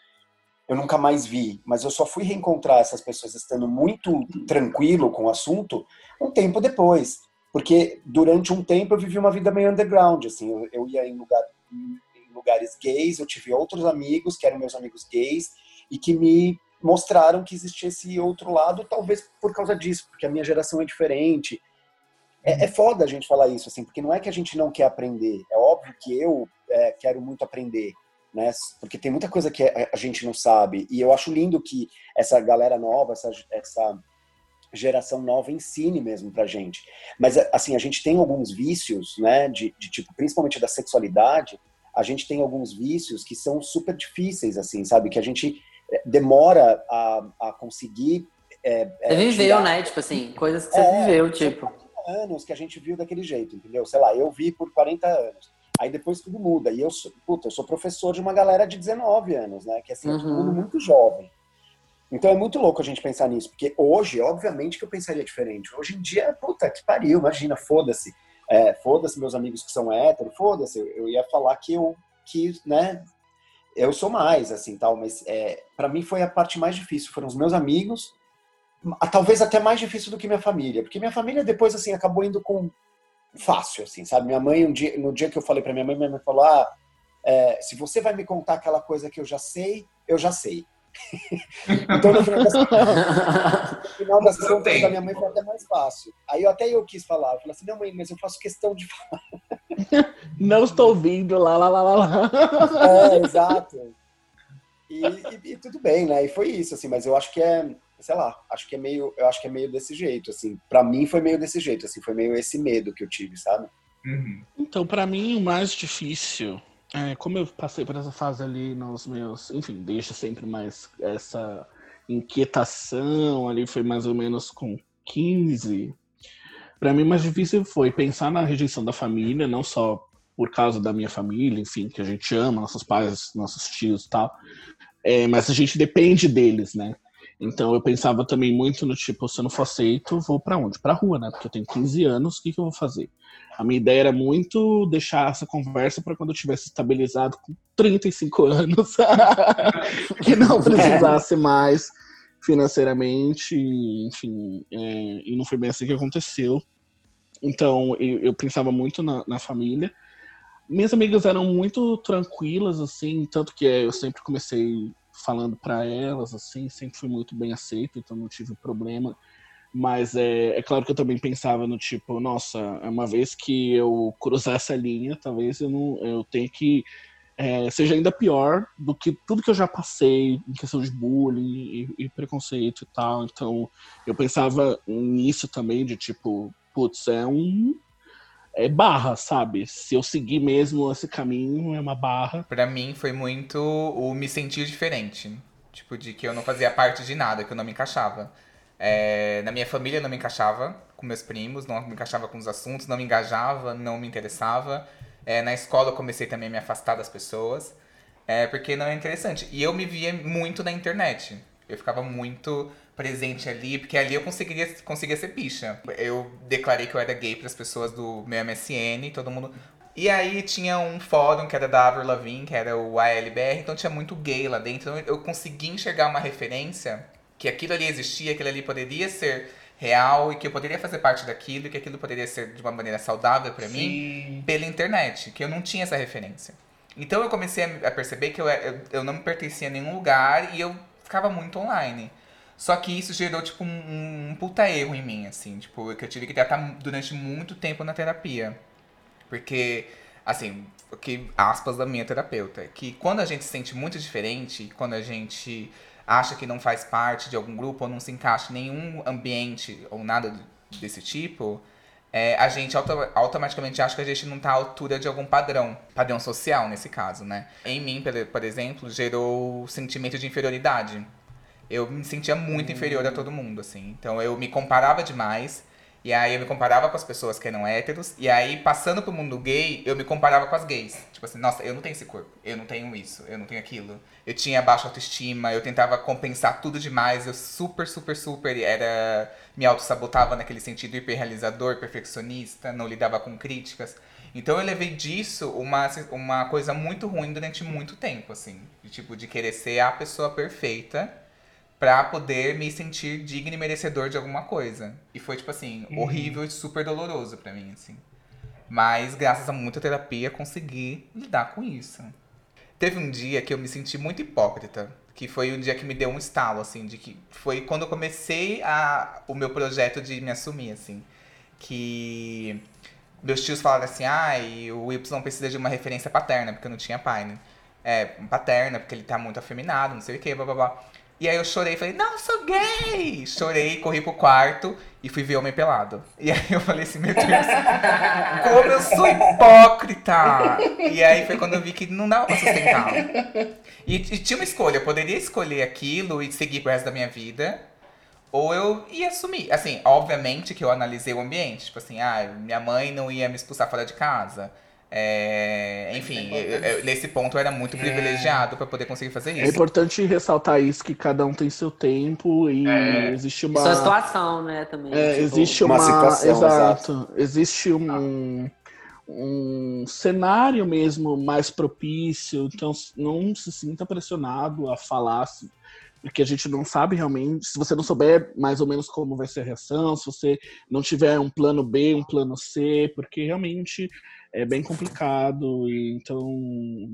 eu nunca mais vi, mas eu só fui reencontrar essas pessoas estando muito tranquilo com o assunto um tempo depois. Porque durante um tempo eu vivi uma vida meio underground, assim, eu, eu ia em, lugar, em lugares gays, eu tive outros amigos que eram meus amigos gays e que me mostraram que existia esse outro lado, talvez por causa disso, porque a minha geração é diferente. É, é foda a gente falar isso, assim, porque não é que a gente não quer aprender. É óbvio que eu é, quero muito aprender, né? Porque tem muita coisa que a gente não sabe. E eu acho lindo que essa galera nova, essa, essa geração nova ensine mesmo pra gente. Mas, assim, a gente tem alguns vícios, né, de, de, tipo, principalmente da sexualidade, a gente tem alguns vícios que são super difíceis, assim, sabe? Que a gente eh, demora a, a conseguir. É, você viveu, tirar... né? Tipo assim, coisas que você é, viveu, tipo. anos que a gente viu daquele jeito, entendeu? Sei lá, eu vi por 40 anos. Aí depois tudo muda. E eu sou, puta, eu sou professor de uma galera de 19 anos, né? Que assim, uhum. é todo mundo muito jovem. Então é muito louco a gente pensar nisso, porque hoje, obviamente, que eu pensaria diferente. Hoje em dia, puta que pariu, imagina, foda-se. É, foda-se meus amigos que são héteros, foda-se. Eu, eu, ia falar que eu, que, né, eu sou mais, assim, tal, mas é, para mim foi a parte mais difícil, foram os meus amigos, talvez até mais difícil do que minha família, porque minha família depois, assim, acabou indo com fácil, assim, sabe? Minha mãe, um dia, no dia que eu falei para minha mãe, minha mãe falou, ah, é, se você vai me contar aquela coisa que eu já sei, eu já sei. Então, no final das, no final das contas, da minha mãe foi até mais fácil. Aí até eu quis falar. Eu falei assim, não, mãe, mas eu faço questão de falar. Não estou ouvindo, lá, lá, lá, lá, lá. É, exato. E, e, e, tudo bem, né? E foi isso, assim, mas eu acho que é, sei lá, acho que é meio, eu acho que é meio desse jeito, assim. Para mim foi meio desse jeito, assim, foi meio esse medo que eu tive, sabe? Uhum. Então, para mim o mais difícil é, como eu passei por essa fase ali nos meus. Enfim, deixa sempre mais essa inquietação ali, foi mais ou menos com 15. Para mim, mais difícil foi pensar na rejeição da família, não só por causa da minha família, enfim, que a gente ama, nossos pais, nossos tios e tal, é, mas a gente depende deles, né? Então eu pensava também muito no tipo, se eu não for aceito, vou para onde? Pra rua, né? Porque eu tenho 15 anos, o que, que eu vou fazer? A minha ideia era muito deixar essa conversa para quando eu tivesse estabilizado com 35 anos, que não precisasse mais financeiramente, enfim, é, e não foi bem assim que aconteceu. Então eu, eu pensava muito na, na família. Minhas amigas eram muito tranquilas, assim, tanto que eu sempre comecei falando para elas, assim, sempre fui muito bem aceito, então não tive problema. Mas é, é claro que eu também pensava no tipo, nossa, uma vez que eu cruzar essa linha, talvez eu não eu tenha que é, seja ainda pior do que tudo que eu já passei em questão de bullying e, e preconceito e tal. Então eu pensava nisso também, de tipo, putz, é um é barra, sabe? Se eu seguir mesmo esse caminho, é uma barra. Para mim foi muito o me sentir diferente. Tipo, de que eu não fazia parte de nada, que eu não me encaixava. É, na minha família não me encaixava com meus primos, não me encaixava com os assuntos, não me engajava, não me interessava. É, na escola eu comecei também a me afastar das pessoas, é, porque não é interessante. E eu me via muito na internet. Eu ficava muito presente ali, porque ali eu conseguiria, conseguia ser bicha. Eu declarei que eu era gay para as pessoas do meu MSN, todo mundo. E aí tinha um fórum que era da Avril Lavigne, que era o ALBR, então tinha muito gay lá dentro. Então eu consegui enxergar uma referência que aquilo ali existia, aquilo ali poderia ser real e que eu poderia fazer parte daquilo e que aquilo poderia ser de uma maneira saudável para mim pela internet, que eu não tinha essa referência. Então eu comecei a perceber que eu, eu, eu não me pertencia a nenhum lugar e eu ficava muito online. Só que isso gerou, tipo, um, um puta erro em mim, assim, tipo, que eu tive que tratar durante muito tempo na terapia. Porque, assim, que aspas da minha terapeuta, que quando a gente se sente muito diferente, quando a gente acha que não faz parte de algum grupo ou não se encaixa em nenhum ambiente ou nada desse tipo, é, a gente auto automaticamente acha que a gente não está à altura de algum padrão, padrão social nesse caso, né? Em mim, por exemplo, gerou sentimento de inferioridade eu me sentia muito inferior a todo mundo, assim. Então eu me comparava demais. E aí eu me comparava com as pessoas que eram héteros. E aí, passando pro mundo gay, eu me comparava com as gays. Tipo assim, nossa, eu não tenho esse corpo, eu não tenho isso, eu não tenho aquilo. Eu tinha baixa autoestima, eu tentava compensar tudo demais. Eu super, super, super era. Me auto-sabotava naquele sentido hiperrealizador, perfeccionista, não lidava com críticas. Então eu levei disso uma, uma coisa muito ruim durante muito tempo, assim. De, tipo, de querer ser a pessoa perfeita pra poder me sentir digno e merecedor de alguma coisa. E foi, tipo assim, uhum. horrível e super doloroso para mim, assim. Mas, graças a muita terapia, consegui lidar com isso. Teve um dia que eu me senti muito hipócrita, que foi um dia que me deu um estalo, assim, de que foi quando eu comecei a, o meu projeto de me assumir, assim. Que meus tios falaram assim, ah, e o Y precisa de uma referência paterna, porque eu não tinha pai, né? É, paterna, porque ele tá muito afeminado, não sei o que, blá blá blá. E aí eu chorei, falei, não, sou gay! Chorei, corri pro quarto e fui ver Homem Pelado. E aí eu falei assim, meu Deus, como eu sou hipócrita! E aí foi quando eu vi que não dava pra sustentar. E, e tinha uma escolha, eu poderia escolher aquilo e seguir pro resto da minha vida. Ou eu ia assumir. Assim, obviamente que eu analisei o ambiente. Tipo assim, ah, minha mãe não ia me expulsar fora de casa. É, enfim, eu, eu, nesse ponto eu era muito privilegiado para poder conseguir fazer é isso. É importante ressaltar isso que cada um tem seu tempo e é. existe uma sua situação, né, também. É, tipo, existe uma, uma situação, exato, exato. Existe um um cenário mesmo mais propício, então não se sinta pressionado a falar porque a gente não sabe realmente, se você não souber mais ou menos como vai ser a reação, se você não tiver um plano B, um plano C, porque realmente é bem complicado, então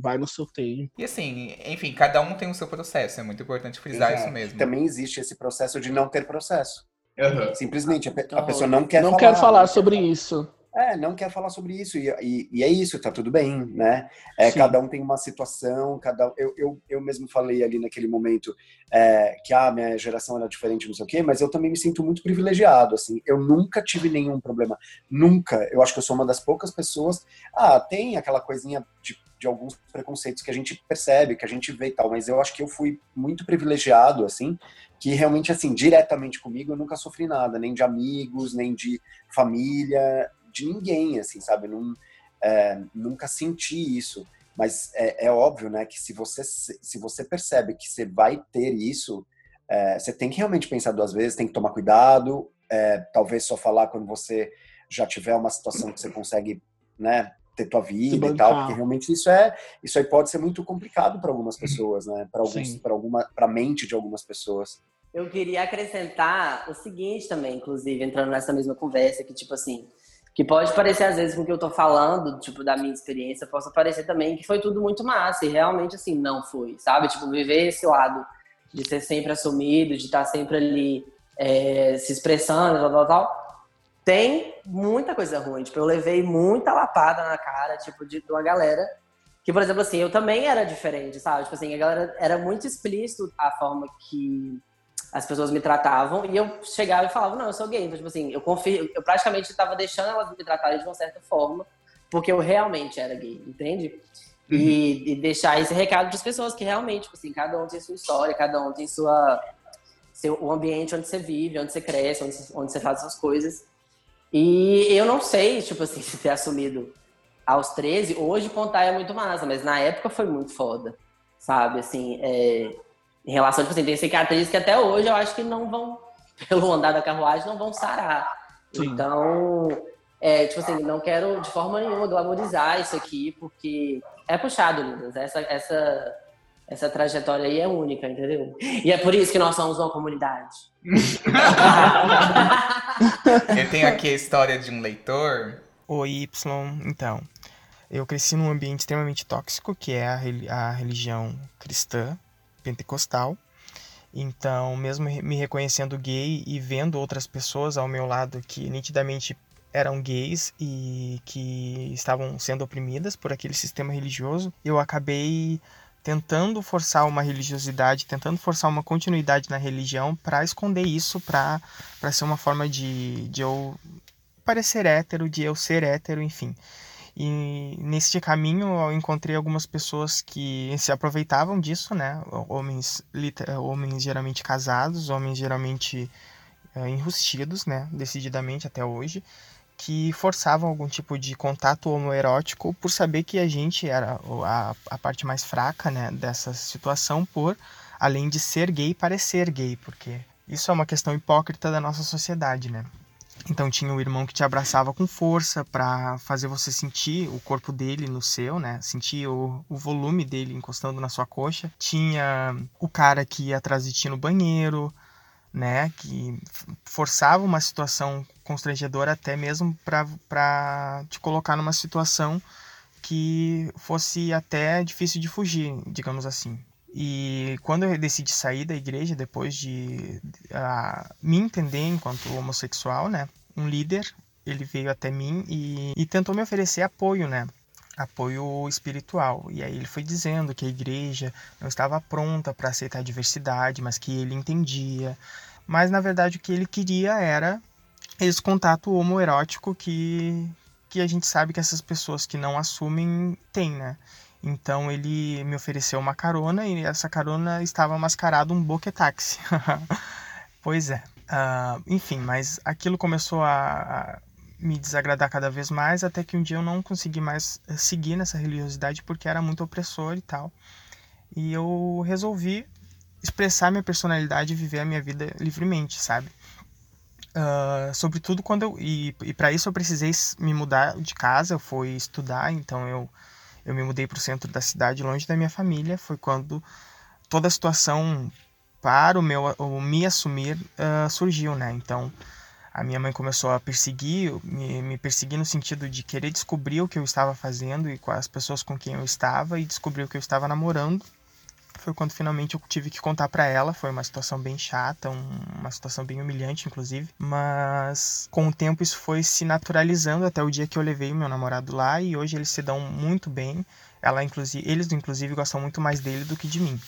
vai no seu tempo. E assim, enfim, cada um tem o seu processo, é muito importante frisar Exato. isso mesmo. Também existe esse processo de não ter processo. Uhum. Simplesmente a, a, pessoa não quer não falar. Quer falar sobre isso. É, não quer falar sobre isso. E, e, e, é isso, tá tudo bem, né? É, cada um tem uma situação, cada eu, eu, eu mesmo falei ali naquele momento é, que a ah, minha geração era diferente, não sei o quê, mas eu também me sinto muito privilegiado, assim. Eu nunca tive nenhum problema. Nunca. Eu acho que eu sou uma das poucas pessoas. Ah, tem aquela coisinha de, de alguns preconceitos que a gente percebe, que a gente vê e tal, mas eu acho que eu fui muito privilegiado, assim, que realmente, assim, diretamente comigo eu nunca sofri nada, nem de amigos, nem de família de ninguém, assim, sabe? Não, é, nunca senti isso. Mas é, é, óbvio, né, que se você, se você percebe que você vai ter isso, é, você tem que realmente pensar duas vezes, tem que tomar cuidado, é, talvez só falar quando você já tiver uma situação que você consegue, né, ter tua vida e tal, porque realmente isso é, isso aí pode ser muito complicado para algumas pessoas, né, para alguns, para alguma, para mente de algumas pessoas. Eu queria acrescentar o seguinte também, inclusive, entrando nessa mesma conversa, que tipo assim, que pode parecer às vezes com o que eu tô falando, tipo, da minha experiência, possa parecer também que foi tudo muito massa, e realmente, assim, não foi, sabe? Tipo, viver esse lado de ser sempre assumido, de estar sempre ali é, se expressando, tal, tal, tal, tem muita coisa ruim. Tipo, eu levei muita lapada na cara, tipo, de, de uma galera que, por exemplo, assim, eu também era diferente, sabe? Tipo assim, a galera era muito explícito a forma que as pessoas me tratavam e eu chegava e falava, não, eu sou gay. Então, tipo assim, eu confio, eu praticamente estava deixando elas me tratarem de uma certa forma, porque eu realmente era gay, entende? Uhum. E, e, deixar esse recado para as pessoas que realmente, tipo assim, cada um tem sua história, cada um tem sua seu, o ambiente onde você vive, onde você cresce, onde você, onde você faz essas coisas. E eu não sei, tipo assim, se ter assumido aos 13, hoje contar é muito massa, mas na época foi muito foda, sabe? Assim, é, em relação, tipo assim, tem cicatrizes que até hoje eu acho que não vão, pelo andar da carruagem, não vão sarar. Sim. Então, é, tipo assim, não quero de forma nenhuma glamorizar isso aqui, porque é puxado, Lucas. Essa, essa, essa trajetória aí é única, entendeu? E é por isso que nós somos uma comunidade. Eu tenho aqui a história de um leitor. Oi, Y, então. Eu cresci num ambiente extremamente tóxico, que é a, a religião cristã, pentecostal. Então, mesmo me reconhecendo gay e vendo outras pessoas ao meu lado que nitidamente eram gays e que estavam sendo oprimidas por aquele sistema religioso, eu acabei tentando forçar uma religiosidade, tentando forçar uma continuidade na religião para esconder isso, para ser uma forma de, de eu parecer hétero, de eu ser hétero, enfim. E neste caminho eu encontrei algumas pessoas que se aproveitavam disso, né? Homens, homens geralmente casados, homens geralmente é, enrustidos, né? Decididamente até hoje, que forçavam algum tipo de contato homoerótico por saber que a gente era a, a parte mais fraca, né? Dessa situação, por além de ser gay, parecer gay, porque isso é uma questão hipócrita da nossa sociedade, né? Então tinha o irmão que te abraçava com força para fazer você sentir o corpo dele no seu, né? Sentir o, o volume dele encostando na sua coxa. Tinha o cara que ia atrás de ti no banheiro, né? Que forçava uma situação constrangedora até mesmo para te colocar numa situação que fosse até difícil de fugir, digamos assim. E quando eu decidi sair da igreja, depois de uh, me entender enquanto homossexual, né? Um líder, ele veio até mim e, e tentou me oferecer apoio, né? Apoio espiritual. E aí ele foi dizendo que a igreja não estava pronta para aceitar a diversidade, mas que ele entendia. Mas na verdade o que ele queria era esse contato homoerótico que, que a gente sabe que essas pessoas que não assumem têm, né? Então ele me ofereceu uma carona e essa carona estava mascarado um boquetáxi. pois é. Uh, enfim, mas aquilo começou a, me desagradar cada vez mais, até que um dia eu não consegui mais eh, seguir nessa religiosidade porque era muito opressor e tal. E eu resolvi expressar minha personalidade e viver a minha vida livremente, sabe? Uh, sobretudo quando eu. E, e para isso eu precisei me mudar de casa, eu fui estudar, então eu eu me mudei para o centro da cidade, longe da minha família. Foi quando toda a situação para o meu o me assumir uh, surgiu, né? Então a minha mãe começou a perseguir, me, me perseguir no sentido de querer descobrir o que eu estava fazendo e com as pessoas com quem eu estava e descobrir o que eu estava namorando. Foi quando finalmente eu tive que contar para ela. Foi uma situação bem chata, um, uma situação bem humilhante, inclusive. Mas com o tempo isso foi se naturalizando até o dia que eu levei o meu namorado lá e hoje eles se dão muito bem. Ela, inclusive, eles, inclusive, gostam muito mais dele do que de mim,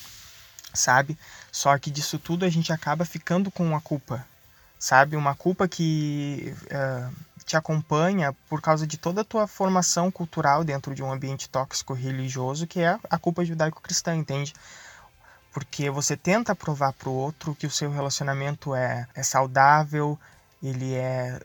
sabe? Só que disso tudo a gente acaba ficando com a culpa sabe? Uma culpa que uh, te acompanha por causa de toda a tua formação cultural dentro de um ambiente tóxico religioso, que é a culpa judaico-cristã, entende? Porque você tenta provar para o outro que o seu relacionamento é, é saudável, ele é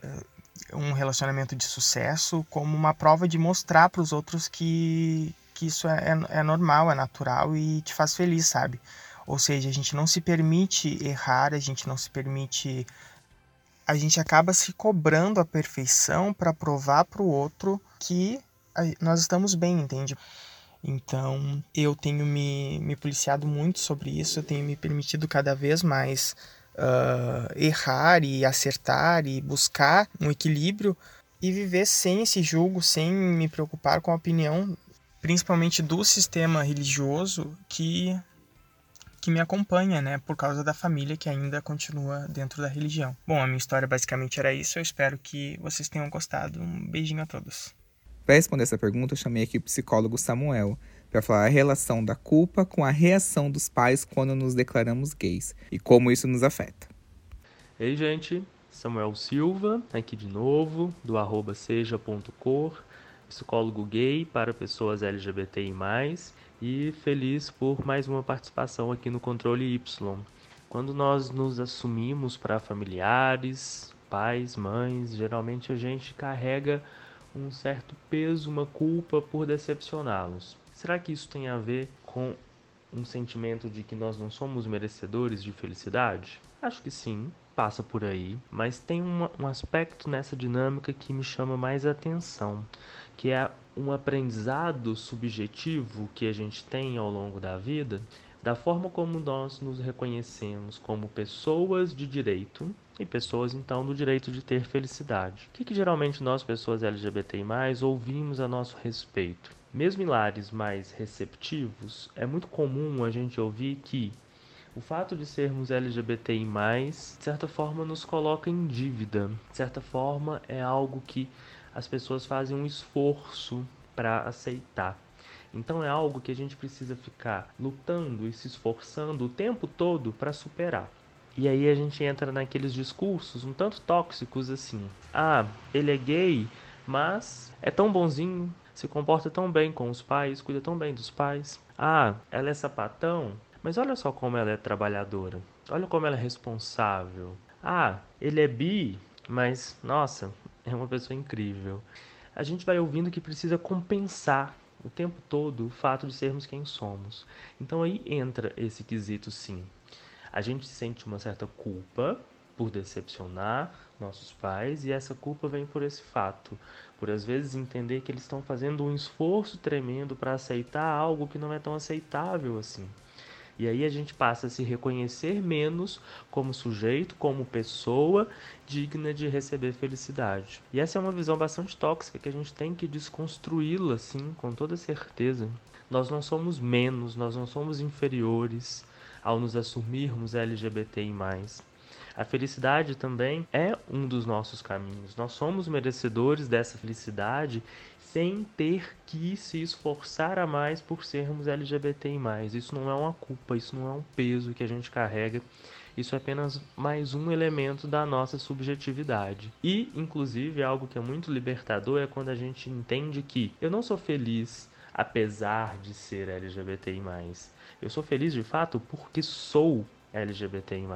uh, um relacionamento de sucesso, como uma prova de mostrar para os outros que, que isso é, é, é normal, é natural e te faz feliz, sabe? Ou seja, a gente não se permite errar, a gente não se permite a gente acaba se cobrando a perfeição para provar para o outro que nós estamos bem, entende? Então eu tenho me, me policiado muito sobre isso, eu tenho me permitido cada vez mais uh, errar e acertar e buscar um equilíbrio e viver sem esse julgo, sem me preocupar com a opinião, principalmente do sistema religioso que que me acompanha, né, por causa da família que ainda continua dentro da religião. Bom, a minha história basicamente era isso. Eu espero que vocês tenham gostado. Um beijinho a todos. Para responder essa pergunta, eu chamei aqui o psicólogo Samuel para falar a relação da culpa com a reação dos pais quando nos declaramos gays e como isso nos afeta. Ei, gente, Samuel Silva, aqui de novo, do arroba seja.cor, psicólogo gay para pessoas LGBTI+, e feliz por mais uma participação aqui no Controle Y. Quando nós nos assumimos para familiares, pais, mães, geralmente a gente carrega um certo peso, uma culpa por decepcioná-los. Será que isso tem a ver com um sentimento de que nós não somos merecedores de felicidade? Acho que sim, passa por aí, mas tem uma, um aspecto nessa dinâmica que me chama mais atenção, que é um aprendizado subjetivo que a gente tem ao longo da vida, da forma como nós nos reconhecemos como pessoas de direito e pessoas então do direito de ter felicidade. O que, que geralmente nós, pessoas LGBTI, ouvimos a nosso respeito? Mesmo em lares mais receptivos, é muito comum a gente ouvir que o fato de sermos LGBTI, de certa forma, nos coloca em dívida. De certa forma, é algo que as pessoas fazem um esforço para aceitar. Então é algo que a gente precisa ficar lutando e se esforçando o tempo todo para superar. E aí a gente entra naqueles discursos um tanto tóxicos assim. Ah, ele é gay, mas é tão bonzinho, se comporta tão bem com os pais, cuida tão bem dos pais. Ah, ela é sapatão, mas olha só como ela é trabalhadora. Olha como ela é responsável. Ah, ele é bi, mas nossa, é uma pessoa incrível. A gente vai ouvindo que precisa compensar o tempo todo o fato de sermos quem somos. Então aí entra esse quesito sim. A gente sente uma certa culpa por decepcionar nossos pais e essa culpa vem por esse fato, por às vezes entender que eles estão fazendo um esforço tremendo para aceitar algo que não é tão aceitável assim. E aí a gente passa a se reconhecer menos como sujeito, como pessoa digna de receber felicidade. E essa é uma visão bastante tóxica que a gente tem que desconstruí-la, assim, com toda certeza. Nós não somos menos, nós não somos inferiores ao nos assumirmos LGBTI+. A felicidade também é um dos nossos caminhos. Nós somos merecedores dessa felicidade sem ter que se esforçar a mais por sermos LGBTI+. Isso não é uma culpa, isso não é um peso que a gente carrega. Isso é apenas mais um elemento da nossa subjetividade. E, inclusive, algo que é muito libertador é quando a gente entende que eu não sou feliz apesar de ser LGBTI+. Eu sou feliz de fato porque sou LGBTI+.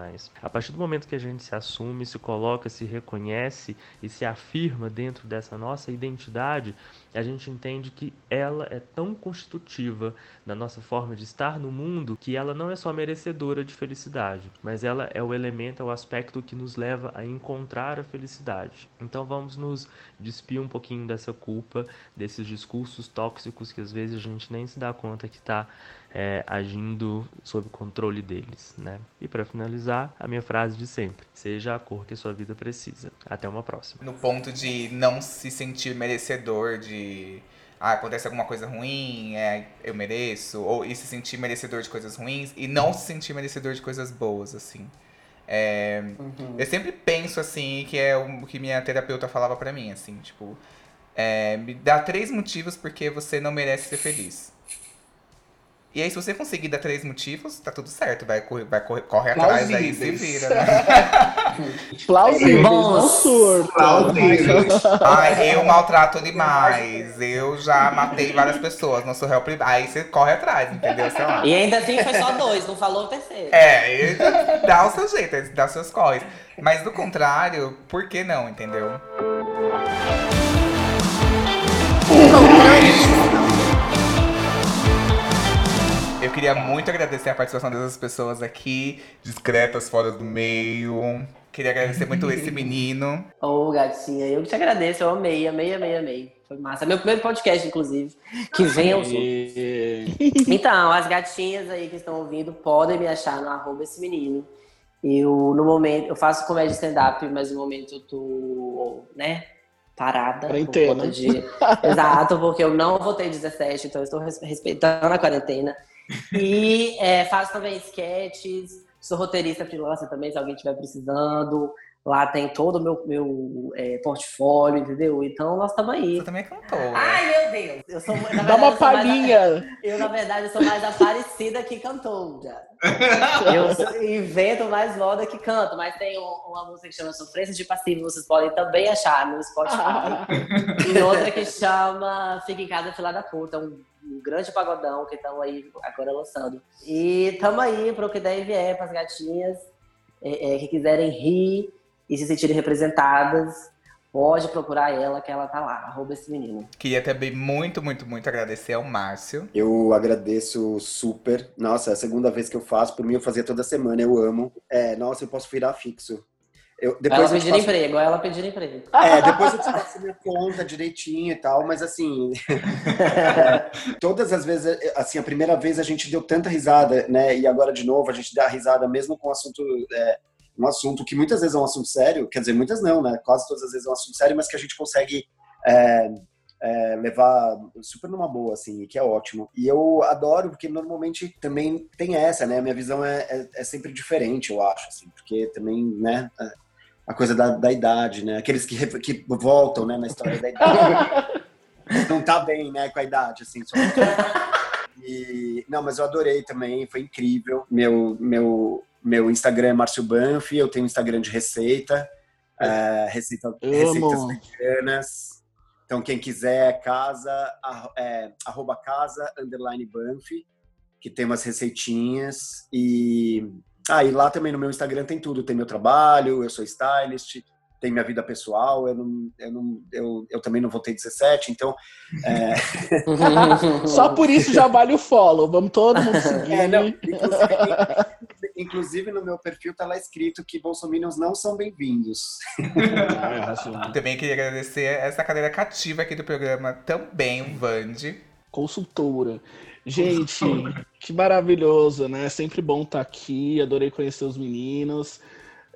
A partir do momento que a gente se assume, se coloca, se reconhece e se afirma dentro dessa nossa identidade, a gente entende que ela é tão constitutiva da nossa forma de estar no mundo que ela não é só merecedora de felicidade, mas ela é o elemento, é o aspecto que nos leva a encontrar a felicidade. Então vamos nos despir um pouquinho dessa culpa, desses discursos tóxicos que às vezes a gente nem se dá conta que está é, agindo sob controle deles, né? E para finalizar, a minha frase de sempre: seja a cor que a sua vida precisa. Até uma próxima. No ponto de não se sentir merecedor de ah, acontece alguma coisa ruim, é, eu mereço, ou e se sentir merecedor de coisas ruins e não se sentir merecedor de coisas boas, assim. É, uhum. Eu sempre penso assim, que é o que minha terapeuta falava para mim, assim, tipo, é, me dá três motivos porque você não merece ser feliz. E aí, se você conseguir dar três motivos, tá tudo certo. Vai, correr, vai correr, corre atrás aí e se vira, né? Plausíveis, não surto. Ai, eu maltrato animais. Eu já matei várias pessoas. Não sou réu privado. Aí você corre atrás, entendeu? Sei lá. E ainda assim foi só dois, não falou o terceiro. É, dá o seu jeito, dá os seus corres. Mas do contrário, por que não, entendeu? Eu queria muito agradecer a participação dessas pessoas aqui, discretas, fora do meio. Queria agradecer muito esse menino. Ô, oh, gatinha, eu que te agradeço, eu amei, amei, amei, amei. Foi massa. Meu primeiro podcast, inclusive. Que vem aos Então, as gatinhas aí que estão ouvindo podem me achar no arroba esse menino. Eu, no momento, eu faço comédia stand-up, mas no momento eu tô, né, parada. Quarentena. De... Exato, porque eu não votei 17, então eu estou respeitando a quarentena. E é, faço também sketches, sou roteirista freelancer também, se alguém estiver precisando. Lá tem todo o meu, meu é, portfólio, entendeu? Então nós estamos aí. Você também é cantora. Ai, meu Deus! Eu sou, verdade, Dá uma palhinha! eu, na verdade, sou mais aparecida que cantora. Eu sou, invento mais moda que canto, mas tem uma música que chama Sofrência de Passivo, vocês podem também achar no Spotify. e outra que chama Fica em Casa, Fila da Puta, um um grande pagodão que estão aí agora lançando. E estamos aí para o que der e vier, para as gatinhas é, é, que quiserem rir e se sentirem representadas. Pode procurar ela, que ela tá lá, arroba esse menino. Queria também muito, muito, muito agradecer ao Márcio. Eu agradeço super. Nossa, é a segunda vez que eu faço. Por mim, eu fazia toda semana, eu amo. É, nossa, eu posso virar fixo. Eu, depois ela pedir emprego, ela pedir emprego. É, depois eu te faço minha conta direitinho e tal, mas assim, todas as vezes, assim, a primeira vez a gente deu tanta risada, né, e agora de novo a gente dá risada mesmo com um assunto, é, um assunto que muitas vezes é um assunto sério, quer dizer, muitas não, né, quase todas as vezes é um assunto sério, mas que a gente consegue é, é, levar super numa boa, assim, que é ótimo. E eu adoro, porque normalmente também tem essa, né? A minha visão é, é, é sempre diferente, eu acho, assim, porque também, né? A coisa da, da idade, né? Aqueles que, que voltam, né, na história da idade. não tá bem, né, com a idade, assim. Só... E, não, mas eu adorei também, foi incrível. Meu, meu, meu Instagram é Márcio Banff, eu tenho Instagram de receita, é, receita receitas veganas. Então, quem quiser, casa, é, arroba casa, underline Banff, que tem umas receitinhas. E ah, e lá também no meu Instagram tem tudo. Tem meu trabalho, eu sou stylist, tem minha vida pessoal. Eu, não, eu, não, eu, eu também não votei 17, então. É... Só por isso já vale o follow. Vamos todo mundo seguir. É, não, inclusive, inclusive, no meu perfil tá lá escrito que bolsominions não são bem-vindos. Também queria agradecer essa cadeira cativa aqui do programa, também, Vande. Consultora. Gente, que maravilhoso, né? Sempre bom estar tá aqui. Adorei conhecer os meninos.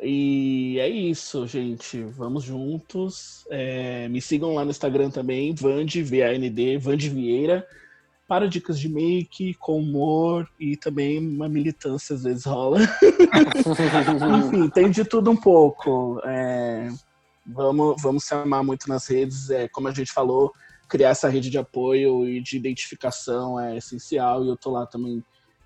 E é isso, gente. Vamos juntos. É, me sigam lá no Instagram também, Vande, V-A-N-D, Vande Vieira, para dicas de make, com humor e também uma militância às vezes rola. Enfim, tem de tudo um pouco. É, vamos, vamos se amar muito nas redes. É, como a gente falou, criar essa rede de apoio e de identificação é essencial e eu tô lá também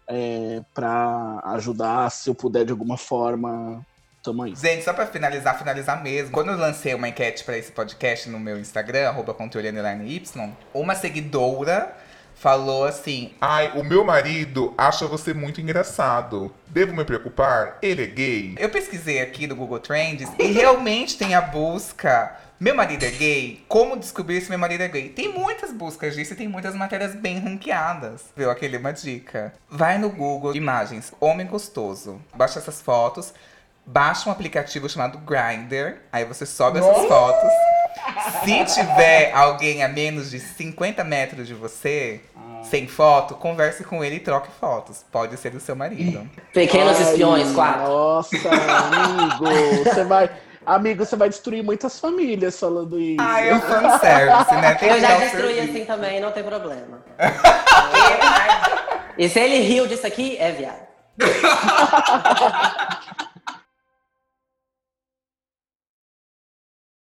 é, para ajudar, se eu puder de alguma forma. Tamo. Gente, só pra finalizar, finalizar mesmo. Quando eu lancei uma enquete para esse podcast no meu Instagram, arroba Y, uma seguidora falou assim: Ai, o meu marido acha você muito engraçado. Devo me preocupar? Ele é gay? Eu pesquisei aqui no Google Trends e realmente tem a busca meu marido é gay? Como descobrir se meu marido é gay? Tem muitas buscas disso e tem muitas matérias bem ranqueadas. Viu? Aquele uma dica. Vai no Google Imagens, homem gostoso. Baixa essas fotos. Baixa um aplicativo chamado Grindr. Aí você sobe essas fotos. Se tiver alguém a menos de 50 metros de você, sem foto, converse com ele e troque fotos. Pode ser do seu marido. Pequenos Ai, espiões, quatro. Nossa, amigo, você vai. Amigo, você vai destruir muitas famílias falando isso. Ah, é um fanservice, né? Tem Eu já destruí serviço. assim também, não tem problema. e se ele riu disso aqui, é viado.